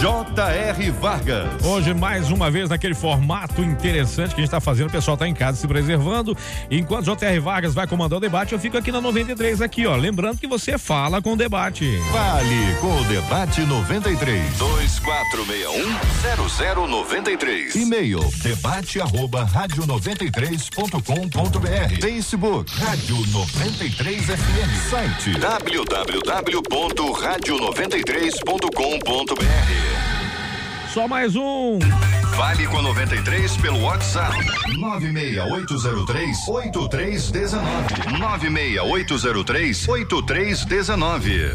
J.R. Vargas. Hoje, mais uma vez, naquele formato interessante que a gente está fazendo, o pessoal está em casa se preservando. Enquanto J.R. Vargas vai comandar o debate, eu fico aqui na 93, aqui, ó. Lembrando que você fala com o debate. Fale com o debate 93. 2461-0093. E-mail debate arroba rádio 93.com.br. Facebook Rádio 93 FM. Site www.radio93.com.br. Só mais um. Vale com 93 pelo WhatsApp. 96803 8319. 96803 8319.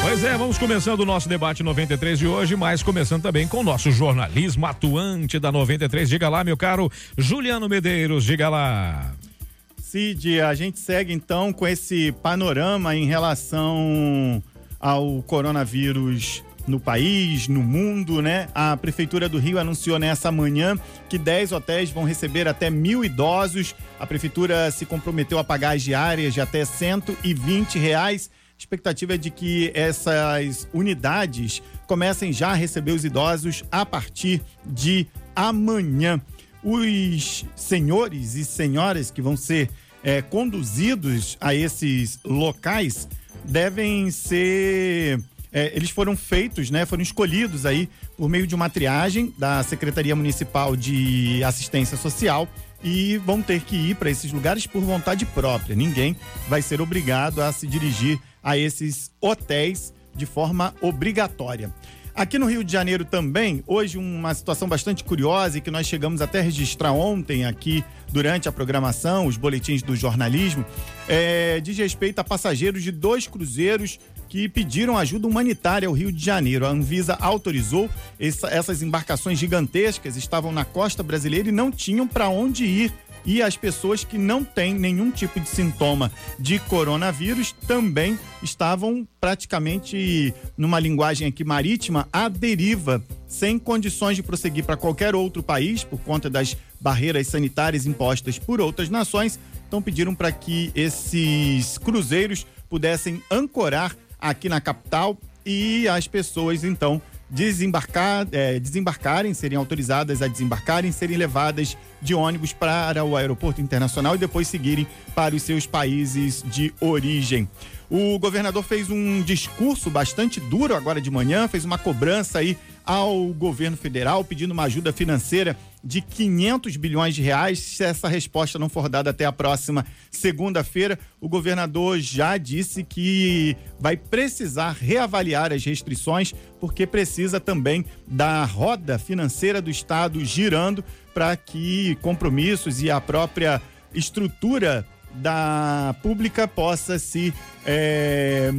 Pois é, vamos começando o nosso debate 93 de hoje, mas começando também com o nosso jornalismo atuante da 93. Diga lá, meu caro Juliano Medeiros, diga lá. Cid, a gente segue então com esse panorama em relação ao coronavírus no país, no mundo, né? A Prefeitura do Rio anunciou nessa manhã que 10 hotéis vão receber até mil idosos. A Prefeitura se comprometeu a pagar as diárias de até 120 reais. A expectativa é de que essas unidades comecem já a receber os idosos a partir de amanhã. Os senhores e senhoras que vão ser é, conduzidos a esses locais devem ser é, eles foram feitos, né? Foram escolhidos aí por meio de uma triagem da Secretaria Municipal de Assistência Social e vão ter que ir para esses lugares por vontade própria. Ninguém vai ser obrigado a se dirigir a esses hotéis de forma obrigatória. Aqui no Rio de Janeiro também, hoje uma situação bastante curiosa e que nós chegamos até a registrar ontem aqui durante a programação, os boletins do jornalismo, é, diz respeito a passageiros de dois cruzeiros que pediram ajuda humanitária ao Rio de Janeiro. A Anvisa autorizou essa, essas embarcações gigantescas, estavam na costa brasileira e não tinham para onde ir. E as pessoas que não têm nenhum tipo de sintoma de coronavírus também estavam praticamente, numa linguagem aqui marítima, à deriva, sem condições de prosseguir para qualquer outro país por conta das barreiras sanitárias impostas por outras nações. Então pediram para que esses cruzeiros pudessem ancorar aqui na capital e as pessoas então desembarcar, é, desembarcarem, serem autorizadas a desembarcarem, serem levadas de ônibus para o aeroporto internacional e depois seguirem para os seus países de origem. O governador fez um discurso bastante duro agora de manhã, fez uma cobrança aí ao governo federal pedindo uma ajuda financeira de 500 bilhões de reais. Se essa resposta não for dada até a próxima segunda-feira, o governador já disse que vai precisar reavaliar as restrições, porque precisa também da roda financeira do Estado girando para que compromissos e a própria estrutura da pública possa se é,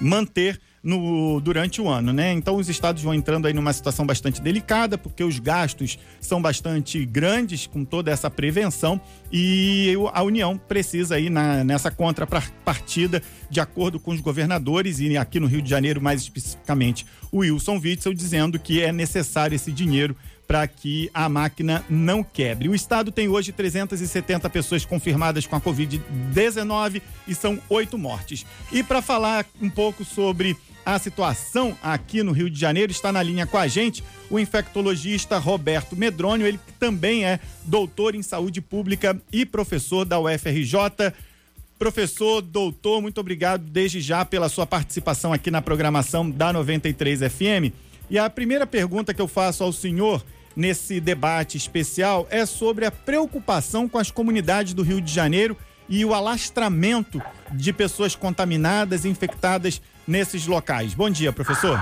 manter no, durante o ano, né? Então os estados vão entrando aí numa situação bastante delicada, porque os gastos são bastante grandes com toda essa prevenção e a União precisa aí na, nessa contrapartida, de acordo com os governadores e aqui no Rio de Janeiro, mais especificamente, o Wilson Witzel, dizendo que é necessário esse dinheiro para que a máquina não quebre. O estado tem hoje 370 pessoas confirmadas com a Covid-19 e são oito mortes. E para falar um pouco sobre a situação aqui no Rio de Janeiro, está na linha com a gente o infectologista Roberto Medrônio, ele também é doutor em saúde pública e professor da UFRJ. Professor, doutor, muito obrigado desde já pela sua participação aqui na programação da 93 FM. E a primeira pergunta que eu faço ao senhor nesse debate especial é sobre a preocupação com as comunidades do Rio de Janeiro e o alastramento de pessoas contaminadas infectadas nesses locais. Bom dia, professor.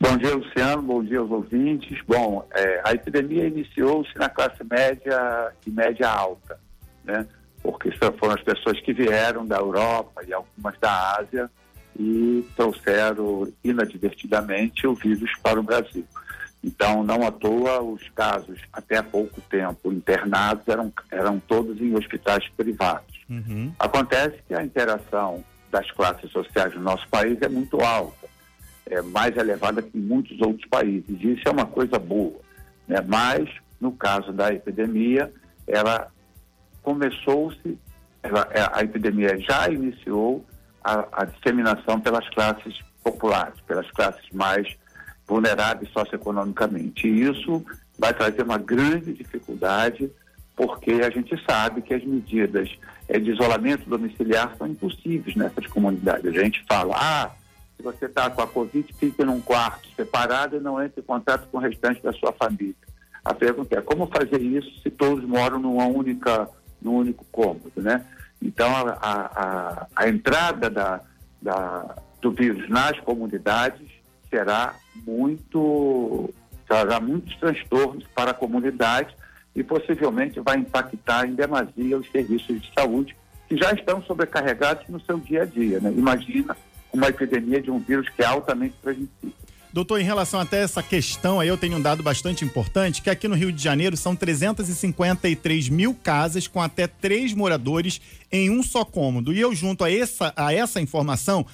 Bom dia, Luciano. Bom dia aos ouvintes. Bom, é, a epidemia iniciou-se na classe média e média alta, né? Porque foram as pessoas que vieram da Europa e algumas da Ásia e trouxeram inadvertidamente o vírus para o Brasil. Então, não à toa, os casos, até há pouco tempo, internados eram, eram todos em hospitais privados. Uhum. Acontece que a interação das classes sociais no nosso país é muito alta, é mais elevada que muitos outros países. Isso é uma coisa boa. Né? Mas, no caso da epidemia, ela começou-se, a epidemia já iniciou a, a disseminação pelas classes populares, pelas classes mais vulneráveis socioeconomicamente. E isso vai trazer uma grande dificuldade, porque a gente sabe que as medidas é, de isolamento domiciliar são impossíveis nessas comunidades. A gente fala, ah, se você está com a Covid, fique num quarto separado e não entre em contato com o restante da sua família. A pergunta é, como fazer isso se todos moram numa única, num único cômodo, né? Então, a, a, a entrada da, da, do vírus nas comunidades será muito, trará muitos transtornos para a comunidade e possivelmente vai impactar em demasia os serviços de saúde que já estão sobrecarregados no seu dia a dia. Né? Imagina uma epidemia de um vírus que é altamente transmissível. Doutor, em relação até essa questão aí, eu tenho um dado bastante importante, que aqui no Rio de Janeiro são 353 mil casas com até três moradores em um só cômodo. E eu junto a essa, a essa informação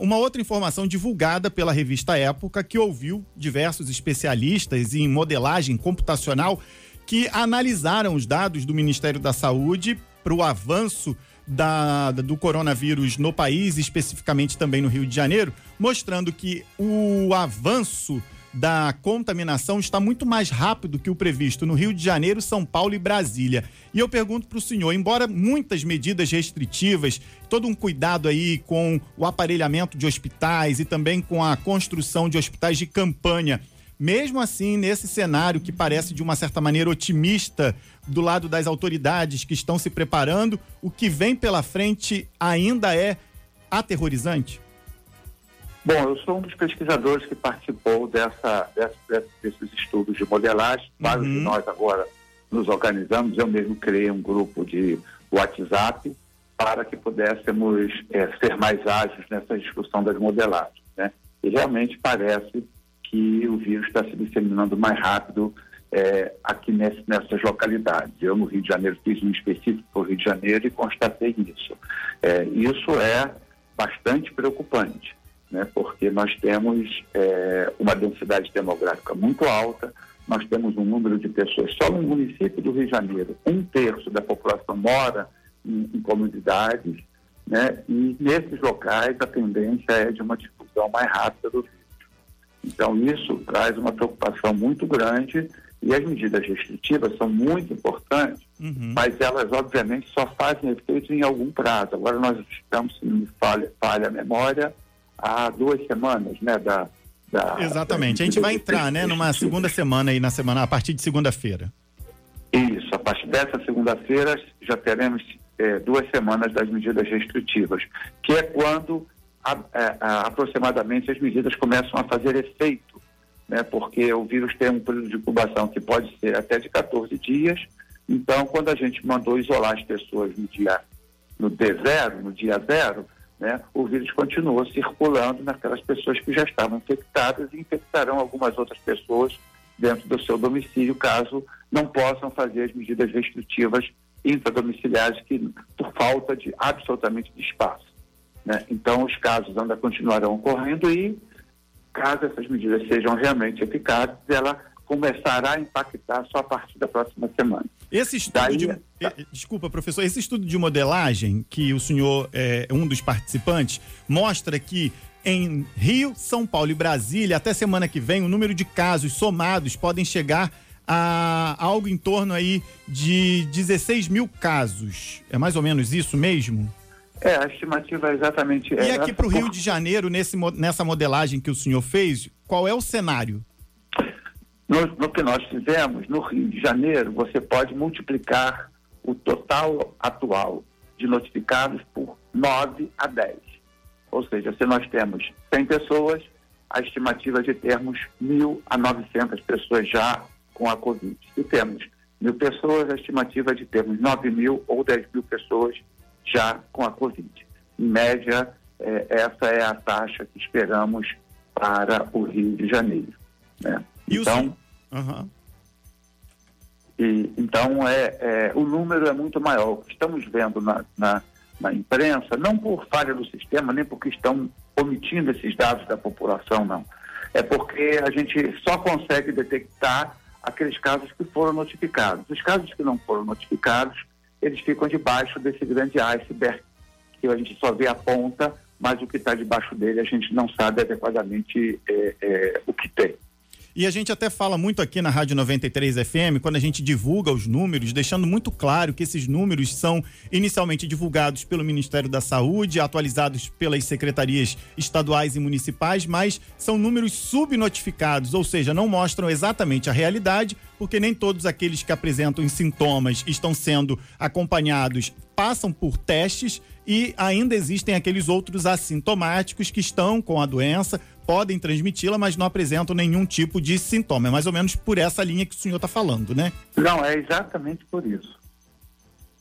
uma outra informação divulgada pela revista Época, que ouviu diversos especialistas em modelagem computacional que analisaram os dados do Ministério da Saúde para o avanço da, do coronavírus no país, especificamente também no Rio de Janeiro, mostrando que o avanço da contaminação está muito mais rápido que o previsto no Rio de Janeiro, São Paulo e Brasília. E eu pergunto para o senhor, embora muitas medidas restritivas, todo um cuidado aí com o aparelhamento de hospitais e também com a construção de hospitais de campanha, mesmo assim, nesse cenário que parece de uma certa maneira otimista do lado das autoridades que estão se preparando, o que vem pela frente ainda é aterrorizante? Bom, eu sou um dos pesquisadores que participou dessa, dessa desses estudos de modelagem. Vários uhum. de nós agora nos organizamos. Eu mesmo criei um grupo de WhatsApp para que pudéssemos é, ser mais ágeis nessa discussão das modelagens. Né? E realmente parece que o vírus está se disseminando mais rápido é, aqui nesse, nessas localidades. Eu, no Rio de Janeiro, fiz um específico para o Rio de Janeiro e constatei isso. É, isso é bastante preocupante né, porque nós temos é, uma densidade demográfica muito alta, nós temos um número de pessoas, só no município do Rio de Janeiro, um terço da população mora em, em comunidades, né, e nesses locais a tendência é de uma difusão mais rápida do vírus. Então, isso traz uma preocupação muito grande e as medidas restritivas são muito importantes, uhum. mas elas, obviamente, só fazem efeito em algum prazo. Agora, nós estamos, se não me falha, falha a memória, há duas semanas, né? Da, da Exatamente. A gente vai entrar, né, numa segunda semana aí na semana, a partir de segunda-feira. Isso, a partir dessa segunda-feira já teremos é, duas semanas das medidas restritivas, que é quando a, é, a, aproximadamente as medidas começam a fazer efeito, né? Porque o vírus tem um período de incubação que pode ser até de 14 dias. Então, quando a gente mandou isolar as pessoas no dia no D0, no dia zero, né, o vírus continuou circulando naquelas pessoas que já estavam infectadas e infectarão algumas outras pessoas dentro do seu domicílio, caso não possam fazer as medidas restritivas intradomiciliares que, por falta de absolutamente de espaço. Né? Então, os casos ainda continuarão ocorrendo e, caso essas medidas sejam realmente eficazes, ela começará a impactar só a partir da próxima semana. Esse estudo Daí, de, tá. desculpa, professor, esse estudo de modelagem que o senhor é um dos participantes mostra que em Rio, São Paulo e Brasília, até semana que vem, o número de casos somados podem chegar a algo em torno aí de 16 mil casos. É mais ou menos isso mesmo? É, a estimativa é exatamente essa. E aqui para o Rio de Janeiro, nesse, nessa modelagem que o senhor fez, qual é o cenário? No, no, que nós fizemos, no Rio de Janeiro, você pode multiplicar o total atual de notificados por 9 a 10. Ou seja, se nós temos 100 pessoas, a estimativa é de termos 1.000 a 900 pessoas já com a Covid. Se temos mil pessoas, a estimativa é de termos 9 mil ou 10 mil pessoas já com a Covid. Em média, é, essa é a taxa que esperamos para o Rio de Janeiro. Né? E então, o uhum. e, então é, é, o número é muito maior. O que estamos vendo na, na, na imprensa, não por falha do sistema, nem porque estão omitindo esses dados da população, não. É porque a gente só consegue detectar aqueles casos que foram notificados. Os casos que não foram notificados, eles ficam debaixo desse grande iceberg, que a gente só vê a ponta, mas o que está debaixo dele a gente não sabe adequadamente é, é, o que tem. E a gente até fala muito aqui na Rádio 93 FM, quando a gente divulga os números, deixando muito claro que esses números são inicialmente divulgados pelo Ministério da Saúde, atualizados pelas secretarias estaduais e municipais, mas são números subnotificados, ou seja, não mostram exatamente a realidade, porque nem todos aqueles que apresentam sintomas estão sendo acompanhados passam por testes e ainda existem aqueles outros assintomáticos que estão com a doença, podem transmiti-la, mas não apresentam nenhum tipo de sintoma. É mais ou menos por essa linha que o senhor está falando, né? Não, é exatamente por isso.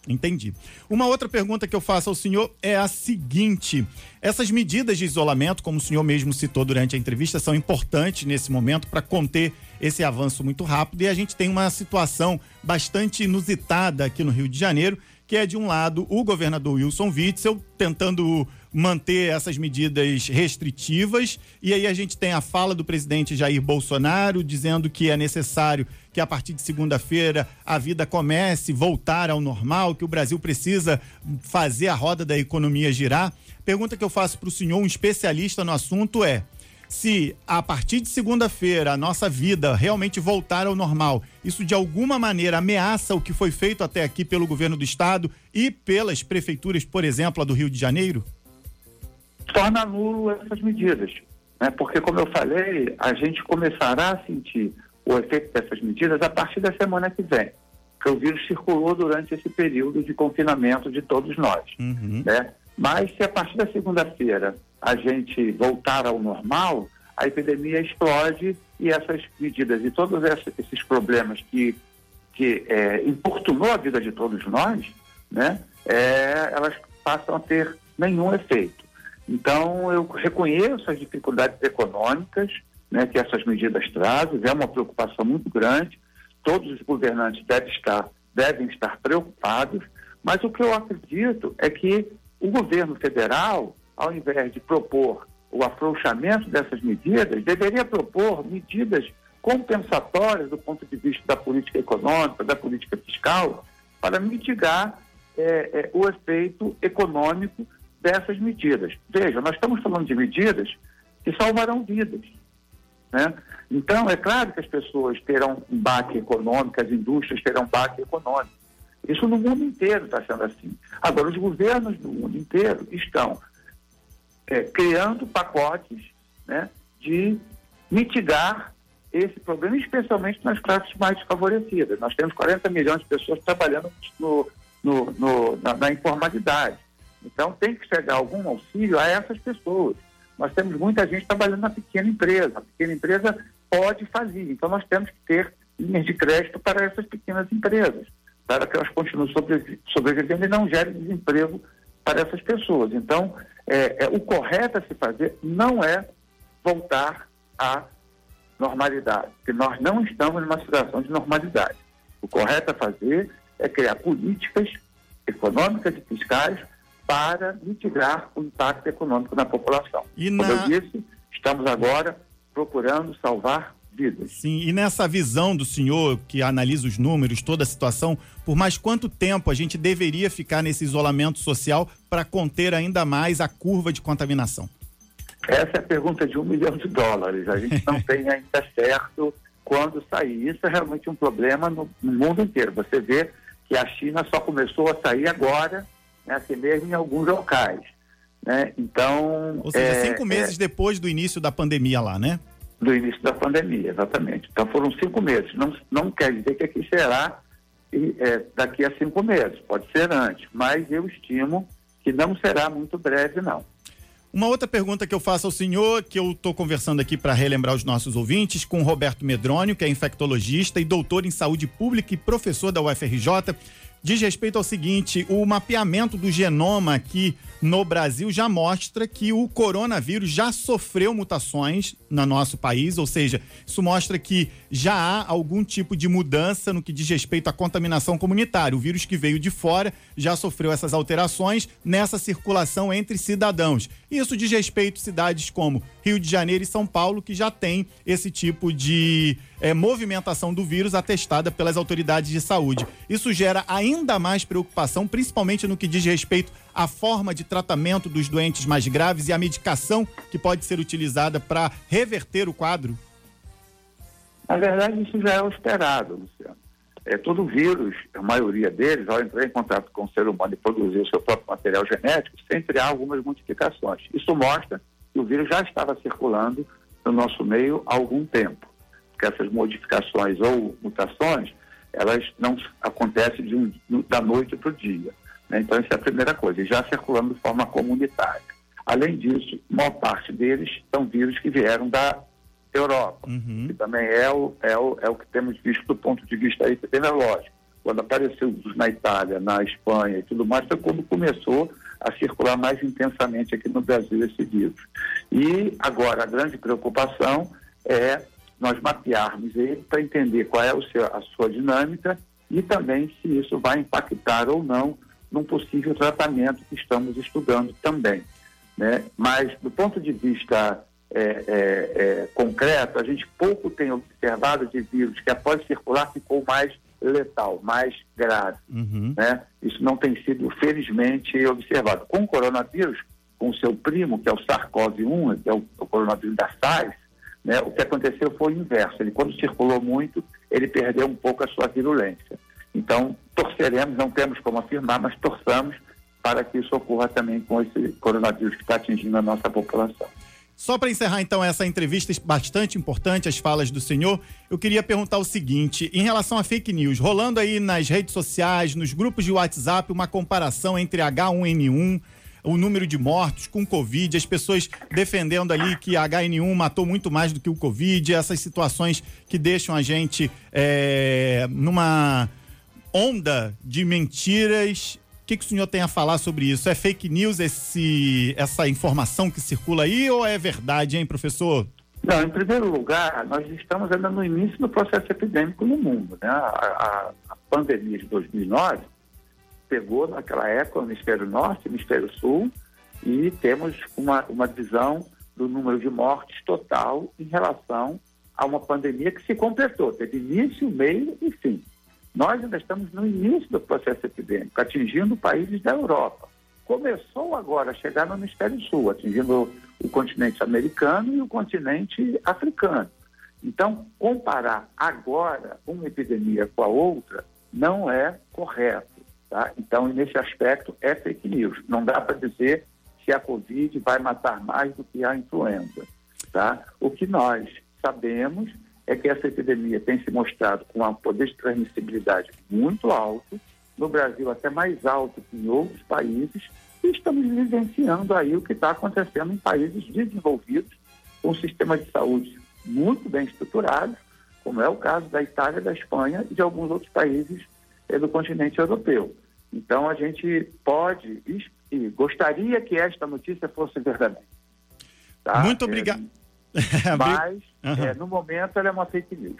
Entendi. Uma outra pergunta que eu faço ao senhor é a seguinte: essas medidas de isolamento, como o senhor mesmo citou durante a entrevista, são importantes nesse momento para conter esse avanço muito rápido e a gente tem uma situação bastante inusitada aqui no Rio de Janeiro, que é de um lado o governador Wilson Witzel tentando manter essas medidas restritivas. E aí a gente tem a fala do presidente Jair Bolsonaro dizendo que é necessário que a partir de segunda-feira a vida comece voltar ao normal, que o Brasil precisa fazer a roda da economia girar. Pergunta que eu faço para o senhor, um especialista no assunto, é: se a partir de segunda-feira a nossa vida realmente voltar ao normal, isso de alguma maneira ameaça o que foi feito até aqui pelo governo do estado e pelas prefeituras, por exemplo, a do Rio de Janeiro? Torna nulo essas medidas. Né? Porque, como eu falei, a gente começará a sentir o efeito dessas medidas a partir da semana que vem, que o vírus circulou durante esse período de confinamento de todos nós. Uhum. Né? Mas se a partir da segunda-feira a gente voltar ao normal, a epidemia explode e essas medidas e todos esses problemas que, que é, importunou a vida de todos nós, né, é, elas passam a ter nenhum efeito. Então, eu reconheço as dificuldades econômicas né, que essas medidas trazem, é uma preocupação muito grande. Todos os governantes devem estar, devem estar preocupados, mas o que eu acredito é que o governo federal, ao invés de propor o afrouxamento dessas medidas, deveria propor medidas compensatórias do ponto de vista da política econômica, da política fiscal, para mitigar é, é, o efeito econômico dessas medidas. Veja, nós estamos falando de medidas que salvarão vidas. Né? Então, é claro que as pessoas terão um baque econômico, as indústrias terão um baque econômico. Isso no mundo inteiro está sendo assim. Agora, os governos do mundo inteiro estão é, criando pacotes né, de mitigar esse problema, especialmente nas classes mais desfavorecidas. Nós temos 40 milhões de pessoas trabalhando no, no, no, na, na informalidade. Então, tem que chegar algum auxílio a essas pessoas. Nós temos muita gente trabalhando na pequena empresa. A pequena empresa pode fazer. Então, nós temos que ter linhas de crédito para essas pequenas empresas, para que elas continuem sobrevivendo e não gerem desemprego para essas pessoas. Então, é, é, o correto a se fazer não é voltar à normalidade, porque nós não estamos numa situação de normalidade. O correto a fazer é criar políticas econômicas e fiscais para mitigar o impacto econômico na população. E na... Como eu disse, estamos agora procurando salvar vidas. Sim, e nessa visão do senhor que analisa os números, toda a situação, por mais quanto tempo a gente deveria ficar nesse isolamento social para conter ainda mais a curva de contaminação? Essa é a pergunta de um milhão de dólares. A gente não tem ainda certo quando sair. Isso é realmente um problema no, no mundo inteiro. Você vê que a China só começou a sair agora né, assim mesmo em alguns locais. Né? Então. Ou seja, é, cinco meses é, depois do início da pandemia lá, né? Do início da pandemia, exatamente. Então foram cinco meses. Não, não quer dizer que aqui será é, daqui a cinco meses, pode ser antes, mas eu estimo que não será muito breve, não. Uma outra pergunta que eu faço ao senhor, que eu estou conversando aqui para relembrar os nossos ouvintes, com Roberto Medrônio, que é infectologista e doutor em saúde pública e professor da UFRJ diz respeito ao seguinte: o mapeamento do genoma aqui no Brasil já mostra que o coronavírus já sofreu mutações no nosso país, ou seja, isso mostra que já há algum tipo de mudança no que diz respeito à contaminação comunitária. O vírus que veio de fora já sofreu essas alterações nessa circulação entre cidadãos. Isso diz respeito a cidades como Rio de Janeiro e São Paulo, que já tem esse tipo de é, movimentação do vírus atestada pelas autoridades de saúde. Isso gera ainda mais preocupação, principalmente no que diz respeito à forma de tratamento dos doentes mais graves e a medicação que pode ser utilizada para reverter o quadro? Na verdade, isso já é o esperado, Luciano. É, todo vírus, a maioria deles, ao entrar em contato com o ser humano e produzir o seu próprio material genético, sempre há algumas modificações. Isso mostra que o vírus já estava circulando no nosso meio há algum tempo. Que essas modificações ou mutações, elas não acontecem de um, da noite para o dia. Né? Então, essa é a primeira coisa, e já circulando de forma comunitária. Além disso, maior parte deles são vírus que vieram da Europa, uhum. que também é o, é, o, é o que temos visto do ponto de vista epidemiológico. Quando apareceu na Itália, na Espanha e tudo mais, foi quando começou a circular mais intensamente aqui no Brasil esse vírus. E agora a grande preocupação é nós mapearmos ele para entender qual é o seu, a sua dinâmica e também se isso vai impactar ou não num possível tratamento que estamos estudando também. Né? Mas, do ponto de vista é, é, é, concreto, a gente pouco tem observado de vírus que, após circular, ficou mais letal, mais grave. Uhum. Né? Isso não tem sido, felizmente, observado. Com o coronavírus, com o seu primo, que é o SARS-CoV-1, que é o, o coronavírus da SARS, né, o que aconteceu foi o inverso. Ele, quando circulou muito, ele perdeu um pouco a sua virulência. Então, torceremos, não temos como afirmar, mas torçamos para que isso ocorra também com esse coronavírus que está atingindo a nossa população. Só para encerrar então essa entrevista bastante importante, as falas do senhor, eu queria perguntar o seguinte: em relação a fake news, rolando aí nas redes sociais, nos grupos de WhatsApp, uma comparação entre H1N1, o número de mortos com Covid, as pessoas defendendo ali que a HN1 matou muito mais do que o Covid, essas situações que deixam a gente é, numa onda de mentiras. O que, que o senhor tem a falar sobre isso? É fake news esse, essa informação que circula aí ou é verdade, hein, professor? Não, em primeiro lugar, nós estamos ainda no início do processo epidêmico no mundo. Né? A, a, a pandemia de 2009 pegou naquela época o hemisfério norte, o hemisfério sul, e temos uma, uma visão do número de mortes total em relação a uma pandemia que se completou, teve início, meio e fim. Nós ainda estamos no início do processo epidêmico, atingindo países da Europa. Começou agora a chegar no hemisfério sul, atingindo o continente americano e o continente africano. Então, comparar agora uma epidemia com a outra não é correto. Tá? Então, nesse aspecto, é fake news. Não dá para dizer se a Covid vai matar mais do que a influenza. Tá? O que nós sabemos é que essa epidemia tem se mostrado com um poder de transmissibilidade muito alto, no Brasil até mais alto que em outros países, e estamos vivenciando aí o que está acontecendo em países desenvolvidos, com um sistema de saúde muito bem estruturado, como é o caso da Itália, da Espanha e de alguns outros países eh, do continente europeu. Então, a gente pode e gostaria que esta notícia fosse verdadeira. Tá? Muito obrigado. É, mas Uhum. É, no momento, ela é uma fake news.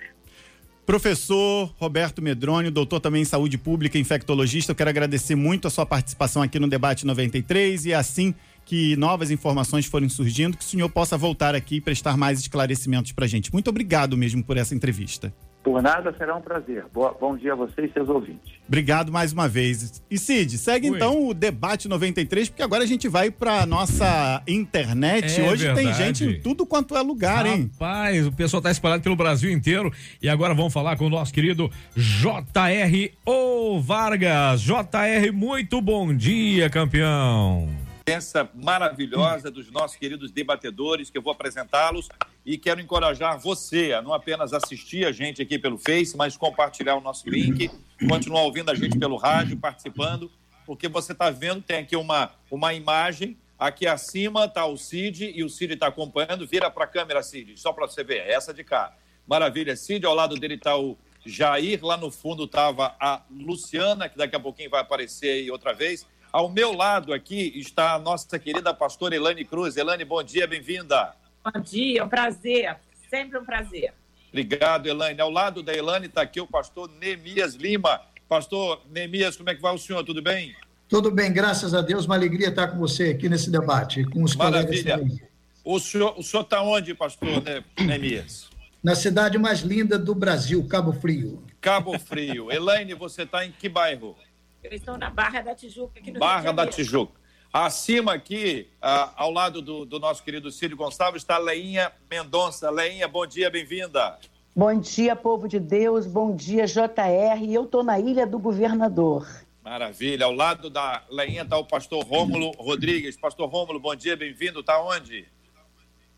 Professor Roberto Medrônio, doutor também em saúde pública, infectologista, eu quero agradecer muito a sua participação aqui no Debate 93 e assim que novas informações forem surgindo, que o senhor possa voltar aqui e prestar mais esclarecimentos para a gente. Muito obrigado mesmo por essa entrevista. Por nada, será um prazer. Boa, bom dia a você e seus ouvintes. Obrigado mais uma vez. E Cid, segue Oi. então o debate 93, porque agora a gente vai para nossa internet. É Hoje verdade. tem gente em tudo quanto é lugar, Rapaz, hein? Rapaz, o pessoal está espalhado pelo Brasil inteiro. E agora vamos falar com o nosso querido JR O Vargas. JR, muito bom dia, campeão presença maravilhosa dos nossos queridos debatedores, que eu vou apresentá-los e quero encorajar você a não apenas assistir a gente aqui pelo Face, mas compartilhar o nosso link, continuar ouvindo a gente pelo rádio, participando, porque você está vendo, tem aqui uma, uma imagem, aqui acima está o Cid e o Cid está acompanhando, vira para a câmera, Cid, só para você ver, essa de cá. Maravilha, Cid, ao lado dele está o Jair. Lá no fundo estava a Luciana, que daqui a pouquinho vai aparecer aí outra vez. Ao meu lado aqui está a nossa querida pastora Elane Cruz. Elane, bom dia, bem-vinda. Bom dia, é um prazer, sempre um prazer. Obrigado, Elane. Ao lado da Elane está aqui o pastor Nemias Lima. Pastor Nemias, como é que vai o senhor? Tudo bem? Tudo bem, graças a Deus. Uma alegria estar com você aqui nesse debate, com os Maravilha. colegas também. O senhor está onde, pastor Nemias? Na cidade mais linda do Brasil, Cabo Frio. Cabo Frio. Elaine, você está em que bairro? Eu estou na Barra da Tijuca, aqui no Barra da Tijuca. Acima aqui, ao lado do, do, nosso querido Círio Gonçalves, está a Leinha Mendonça. Leinha, bom dia, bem-vinda. Bom dia, povo de Deus. Bom dia, JR. Eu estou na Ilha do Governador. Maravilha. Ao lado da Leinha está o pastor Rômulo Rodrigues. Pastor Rômulo, bom dia, bem-vindo. Está onde?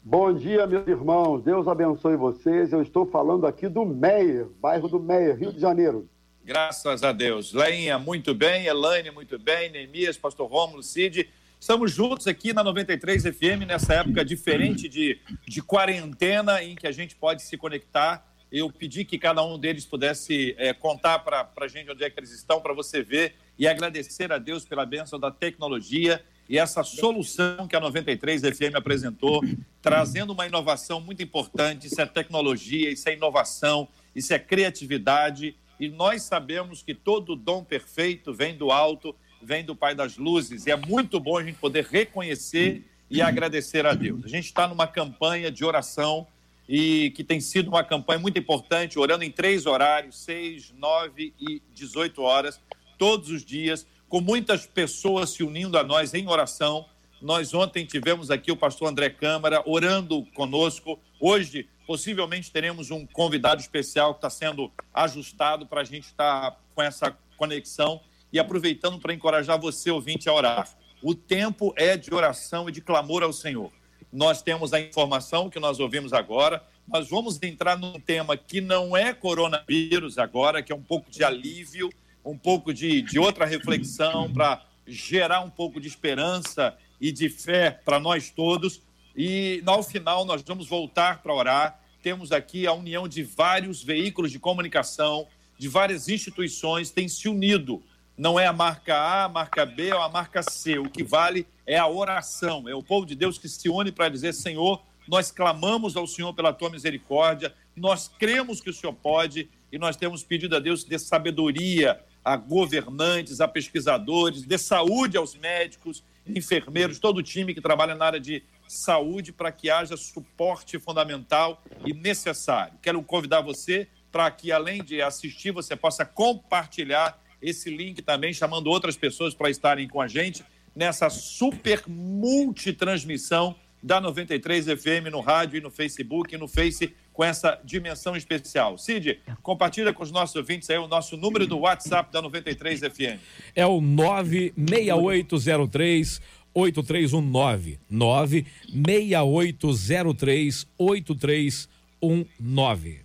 Bom dia, meus irmãos. Deus abençoe vocês. Eu estou falando aqui do Meier, bairro do Meier, Rio de Janeiro. Graças a Deus. Leinha, muito bem. Elaine, muito bem. Neemias, pastor Rômulo, Cid. Estamos juntos aqui na 93 FM, nessa época diferente de, de quarentena, em que a gente pode se conectar. Eu pedi que cada um deles pudesse é, contar para a gente onde é que eles estão, para você ver e agradecer a Deus pela bênção da tecnologia e essa solução que a 93 FM apresentou, trazendo uma inovação muito importante. Isso é tecnologia, isso é inovação, isso é criatividade. E nós sabemos que todo dom perfeito vem do alto vem do Pai das Luzes. E é muito bom a gente poder reconhecer e agradecer a Deus. A gente está numa campanha de oração e que tem sido uma campanha muito importante, orando em três horários, seis, nove e dezoito horas, todos os dias, com muitas pessoas se unindo a nós em oração. Nós ontem tivemos aqui o pastor André Câmara orando conosco. Hoje, possivelmente, teremos um convidado especial que está sendo ajustado para a gente estar tá com essa conexão e aproveitando para encorajar você, ouvinte, a orar. O tempo é de oração e de clamor ao Senhor. Nós temos a informação que nós ouvimos agora. Nós vamos entrar num tema que não é coronavírus agora, que é um pouco de alívio, um pouco de, de outra reflexão para gerar um pouco de esperança e de fé para nós todos. E ao final nós vamos voltar para orar. Temos aqui a união de vários veículos de comunicação, de várias instituições, têm se unido não é a marca A, a marca B ou a marca C. O que vale é a oração. É o povo de Deus que se une para dizer: Senhor, nós clamamos ao Senhor pela tua misericórdia, nós cremos que o Senhor pode e nós temos pedido a Deus de sabedoria a governantes, a pesquisadores, de saúde aos médicos, enfermeiros, todo o time que trabalha na área de saúde para que haja suporte fundamental e necessário. Quero convidar você para que, além de assistir, você possa compartilhar esse link também, chamando outras pessoas para estarem com a gente nessa super multitransmissão da 93 FM no rádio e no Facebook e no Face com essa dimensão especial. Cid, compartilha com os nossos ouvintes aí o nosso número do WhatsApp da 93 FM. É o 96803 8319 96803 8319.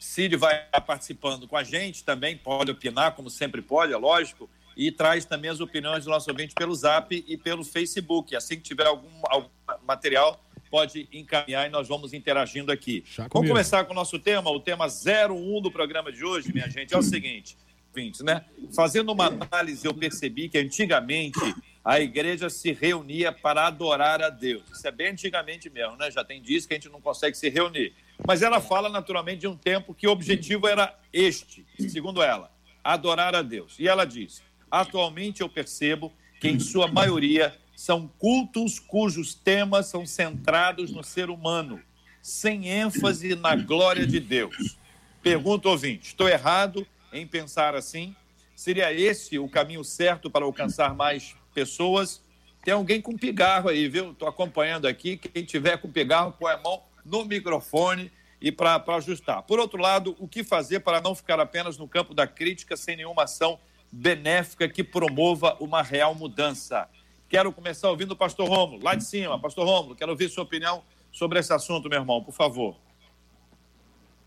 Cid vai participando com a gente também, pode opinar, como sempre pode, é lógico, e traz também as opiniões do nosso ouvinte pelo Zap e pelo Facebook. Assim que tiver algum, algum material, pode encaminhar e nós vamos interagindo aqui. Vamos começar com o nosso tema, o tema 01 do programa de hoje, minha gente, é o seguinte, ouvintes, né? Fazendo uma análise, eu percebi que antigamente a igreja se reunia para adorar a Deus. Isso é bem antigamente mesmo, né? Já tem dias que a gente não consegue se reunir. Mas ela fala naturalmente de um tempo que o objetivo era este, segundo ela, adorar a Deus. E ela diz: atualmente eu percebo que, em sua maioria, são cultos cujos temas são centrados no ser humano, sem ênfase na glória de Deus. Pergunta ouvinte: estou errado em pensar assim? Seria esse o caminho certo para alcançar mais pessoas? Tem alguém com pigarro aí, viu? Estou acompanhando aqui. Quem tiver com pigarro, põe a mão no microfone e para ajustar. Por outro lado, o que fazer para não ficar apenas no campo da crítica sem nenhuma ação benéfica que promova uma real mudança? Quero começar ouvindo o pastor Rômulo, lá de cima. Pastor Rômulo, quero ouvir sua opinião sobre esse assunto, meu irmão, por favor.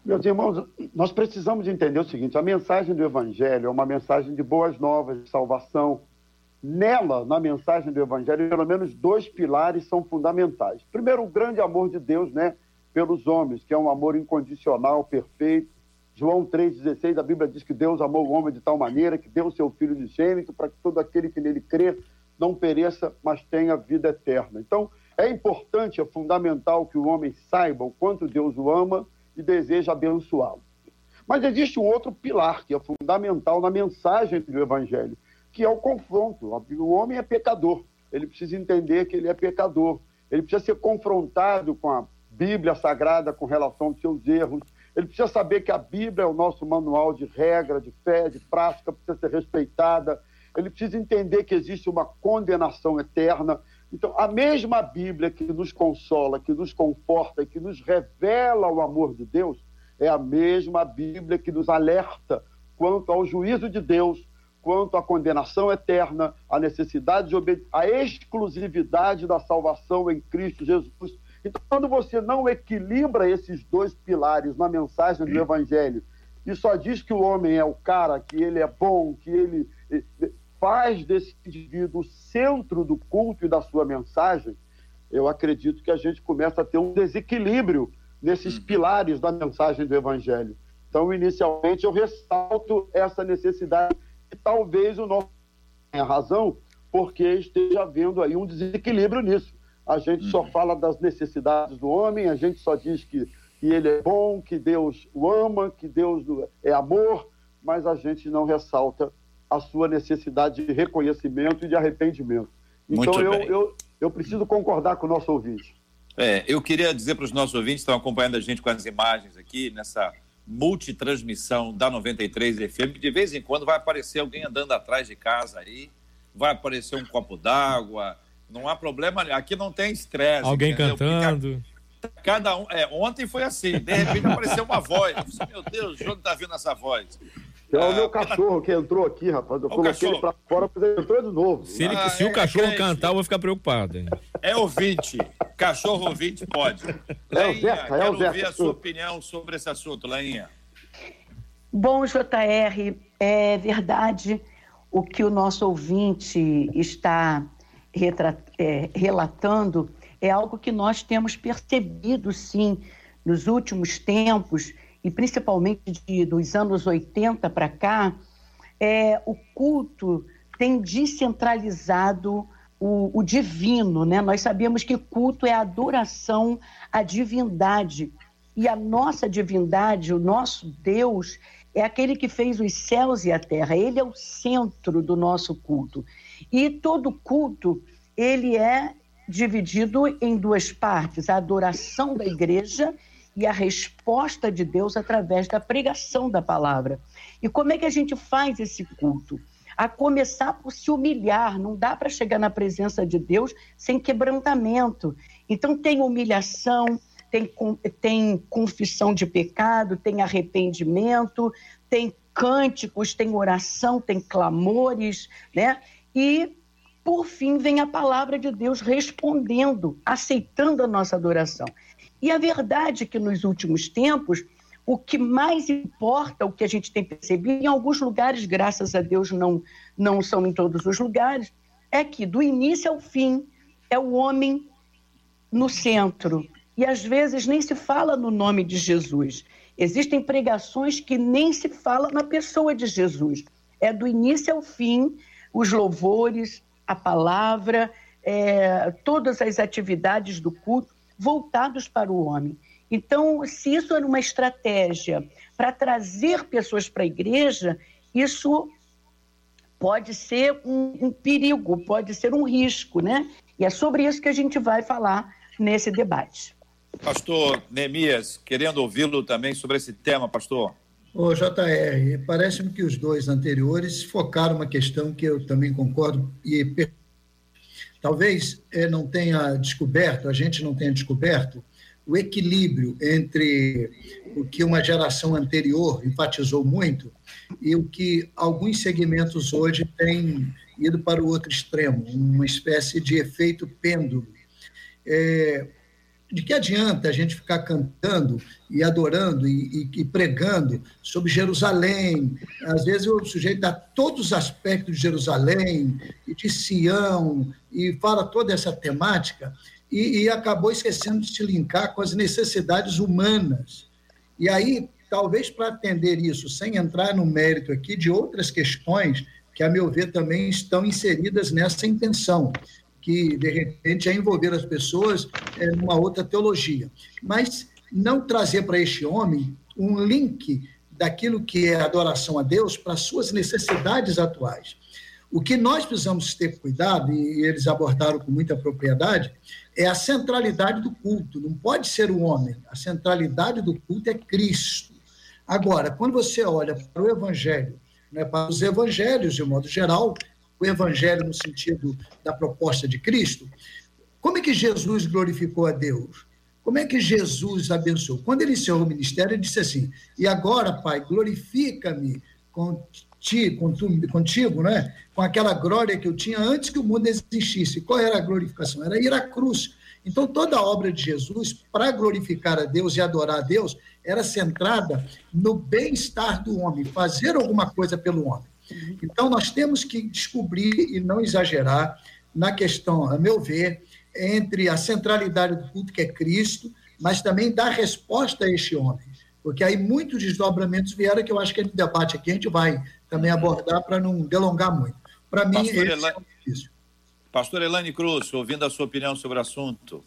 Meus irmãos, nós precisamos entender o seguinte: a mensagem do Evangelho é uma mensagem de boas novas, de salvação. Nela, na mensagem do Evangelho, pelo menos dois pilares são fundamentais. Primeiro, o grande amor de Deus, né? pelos homens, que é um amor incondicional, perfeito. João 3,16, a Bíblia diz que Deus amou o homem de tal maneira que deu o seu Filho de gênito para que todo aquele que nele crê não pereça, mas tenha vida eterna. Então, é importante, é fundamental que o homem saiba o quanto Deus o ama e deseja abençoá-lo. Mas existe um outro pilar que é fundamental na mensagem do Evangelho, que é o confronto. O homem é pecador, ele precisa entender que ele é pecador, ele precisa ser confrontado com a Bíblia Sagrada com relação aos seus erros, ele precisa saber que a Bíblia é o nosso manual de regra, de fé, de prática, precisa ser respeitada, ele precisa entender que existe uma condenação eterna. Então, a mesma Bíblia que nos consola, que nos conforta, que nos revela o amor de Deus, é a mesma Bíblia que nos alerta quanto ao juízo de Deus, quanto à condenação eterna, à necessidade de obediência, à exclusividade da salvação em Cristo Jesus. Então, quando você não equilibra esses dois pilares na mensagem do Evangelho e só diz que o homem é o cara, que ele é bom, que ele faz desse indivíduo o centro do culto e da sua mensagem, eu acredito que a gente começa a ter um desequilíbrio nesses uhum. pilares da mensagem do Evangelho. Então, inicialmente, eu ressalto essa necessidade e talvez o nosso tenha razão, porque esteja havendo aí um desequilíbrio nisso. A gente só uhum. fala das necessidades do homem, a gente só diz que, que ele é bom, que Deus o ama, que Deus é amor, mas a gente não ressalta a sua necessidade de reconhecimento e de arrependimento. Então, eu, eu, eu preciso concordar com o nosso ouvinte. É, eu queria dizer para os nossos ouvintes que estão acompanhando a gente com as imagens aqui, nessa multitransmissão da 93 FM, que de vez em quando vai aparecer alguém andando atrás de casa aí, vai aparecer um copo d'água, não há problema, aqui não tem estresse. Alguém entendeu? cantando. Cada um, é, ontem foi assim, de repente apareceu uma voz, eu disse, meu Deus, de onde está vindo essa voz? É o meu cachorro que entrou aqui, rapaz. Eu o coloquei cachorro. ele pra fora, mas ele entrou de novo. Se, ele, ah, se é, o cachorro é cantar, eu vou ficar preocupado. Hein? É ouvinte. Cachorro ouvinte pode. É Leinha, é quero ouvir a sua opinião sobre esse assunto, Leinha. Bom, JR, é verdade o que o nosso ouvinte está é, relatando é algo que nós temos percebido, sim, nos últimos tempos, e principalmente de, dos anos 80 para cá, é, o culto tem descentralizado o, o, divino, né? Nós sabemos que culto é adoração à divindade. E a nossa divindade, o nosso Deus, é aquele que fez os céus e a terra. Ele é o centro do nosso culto. E todo culto, ele é dividido em duas partes: a adoração da igreja e a resposta de Deus através da pregação da palavra. E como é que a gente faz esse culto? A começar por se humilhar, não dá para chegar na presença de Deus sem quebrantamento. Então, tem humilhação, tem, tem confissão de pecado, tem arrependimento, tem cânticos, tem oração, tem clamores, né? E por fim vem a palavra de Deus respondendo, aceitando a nossa adoração. E a verdade é que nos últimos tempos, o que mais importa, o que a gente tem percebido, em alguns lugares, graças a Deus, não, não são em todos os lugares, é que do início ao fim é o homem no centro. E às vezes nem se fala no nome de Jesus. Existem pregações que nem se fala na pessoa de Jesus. É do início ao fim os louvores, a palavra, é, todas as atividades do culto voltados para o homem. Então, se isso era uma estratégia para trazer pessoas para a igreja, isso pode ser um, um, perigo, pode ser um risco, né? E é sobre isso que a gente vai falar nesse debate. Pastor Neemias, querendo ouvi-lo também sobre esse tema, pastor. Ô, JR, parece-me que os dois anteriores focaram uma questão que eu também concordo e talvez eh, não tenha descoberto, a gente não tenha descoberto, o equilíbrio entre o que uma geração anterior enfatizou muito e o que alguns segmentos hoje têm ido para o outro extremo, uma espécie de efeito pêndulo. É, de que adianta a gente ficar cantando e adorando e, e, e, pregando sobre Jerusalém? Às vezes o sujeito dá todos os aspectos de Jerusalém e de Sião e fala toda essa temática e, e acabou esquecendo de se linkar com as necessidades humanas. E aí talvez para atender isso, sem entrar no mérito aqui de outras questões que, a meu ver, também estão inseridas nessa intenção, que, de repente, é envolver as pessoas é, numa outra teologia. Mas não trazer para este homem um link daquilo que é adoração a Deus para suas necessidades atuais. O que nós precisamos ter cuidado, e eles abordaram com muita propriedade, é a centralidade do culto. Não pode ser o homem. A centralidade do culto é Cristo. Agora, quando você olha para o Evangelho, né, para os Evangelhos, de um modo geral, o Evangelho no sentido da proposta de Cristo, como é que Jesus glorificou a Deus? Como é que Jesus abençoou? Quando ele encerrou o ministério, ele disse assim: E agora, Pai, glorifica-me contigo, contigo, né? com aquela glória que eu tinha antes que o mundo existisse. Qual era a glorificação? Era ir à cruz. Então, toda a obra de Jesus, para glorificar a Deus e adorar a Deus, era centrada no bem-estar do homem, fazer alguma coisa pelo homem. Então, nós temos que descobrir e não exagerar na questão, a meu ver, entre a centralidade do culto, que é Cristo, mas também dar resposta a este homem. Porque aí muitos desdobramentos vieram que eu acho que no debate aqui a gente vai também abordar para não delongar muito. Para mim, Pastor, esse Elane, é Pastor Elane Cruz, ouvindo a sua opinião sobre o assunto.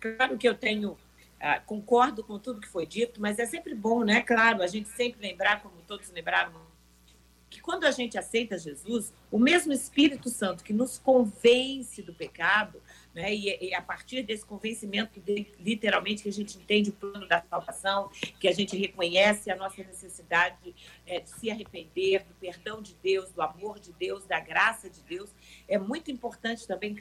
Claro que eu tenho, ah, concordo com tudo que foi dito, mas é sempre bom, né? Claro, a gente sempre lembrar, como todos lembraram que quando a gente aceita Jesus, o mesmo Espírito Santo que nos convence do pecado, né? E, e, a partir desse convencimento, de, literalmente, que a gente entende o plano da salvação, que a gente reconhece a nossa necessidade é, de se arrepender, do perdão de Deus, do amor de Deus, da graça de Deus, é muito importante também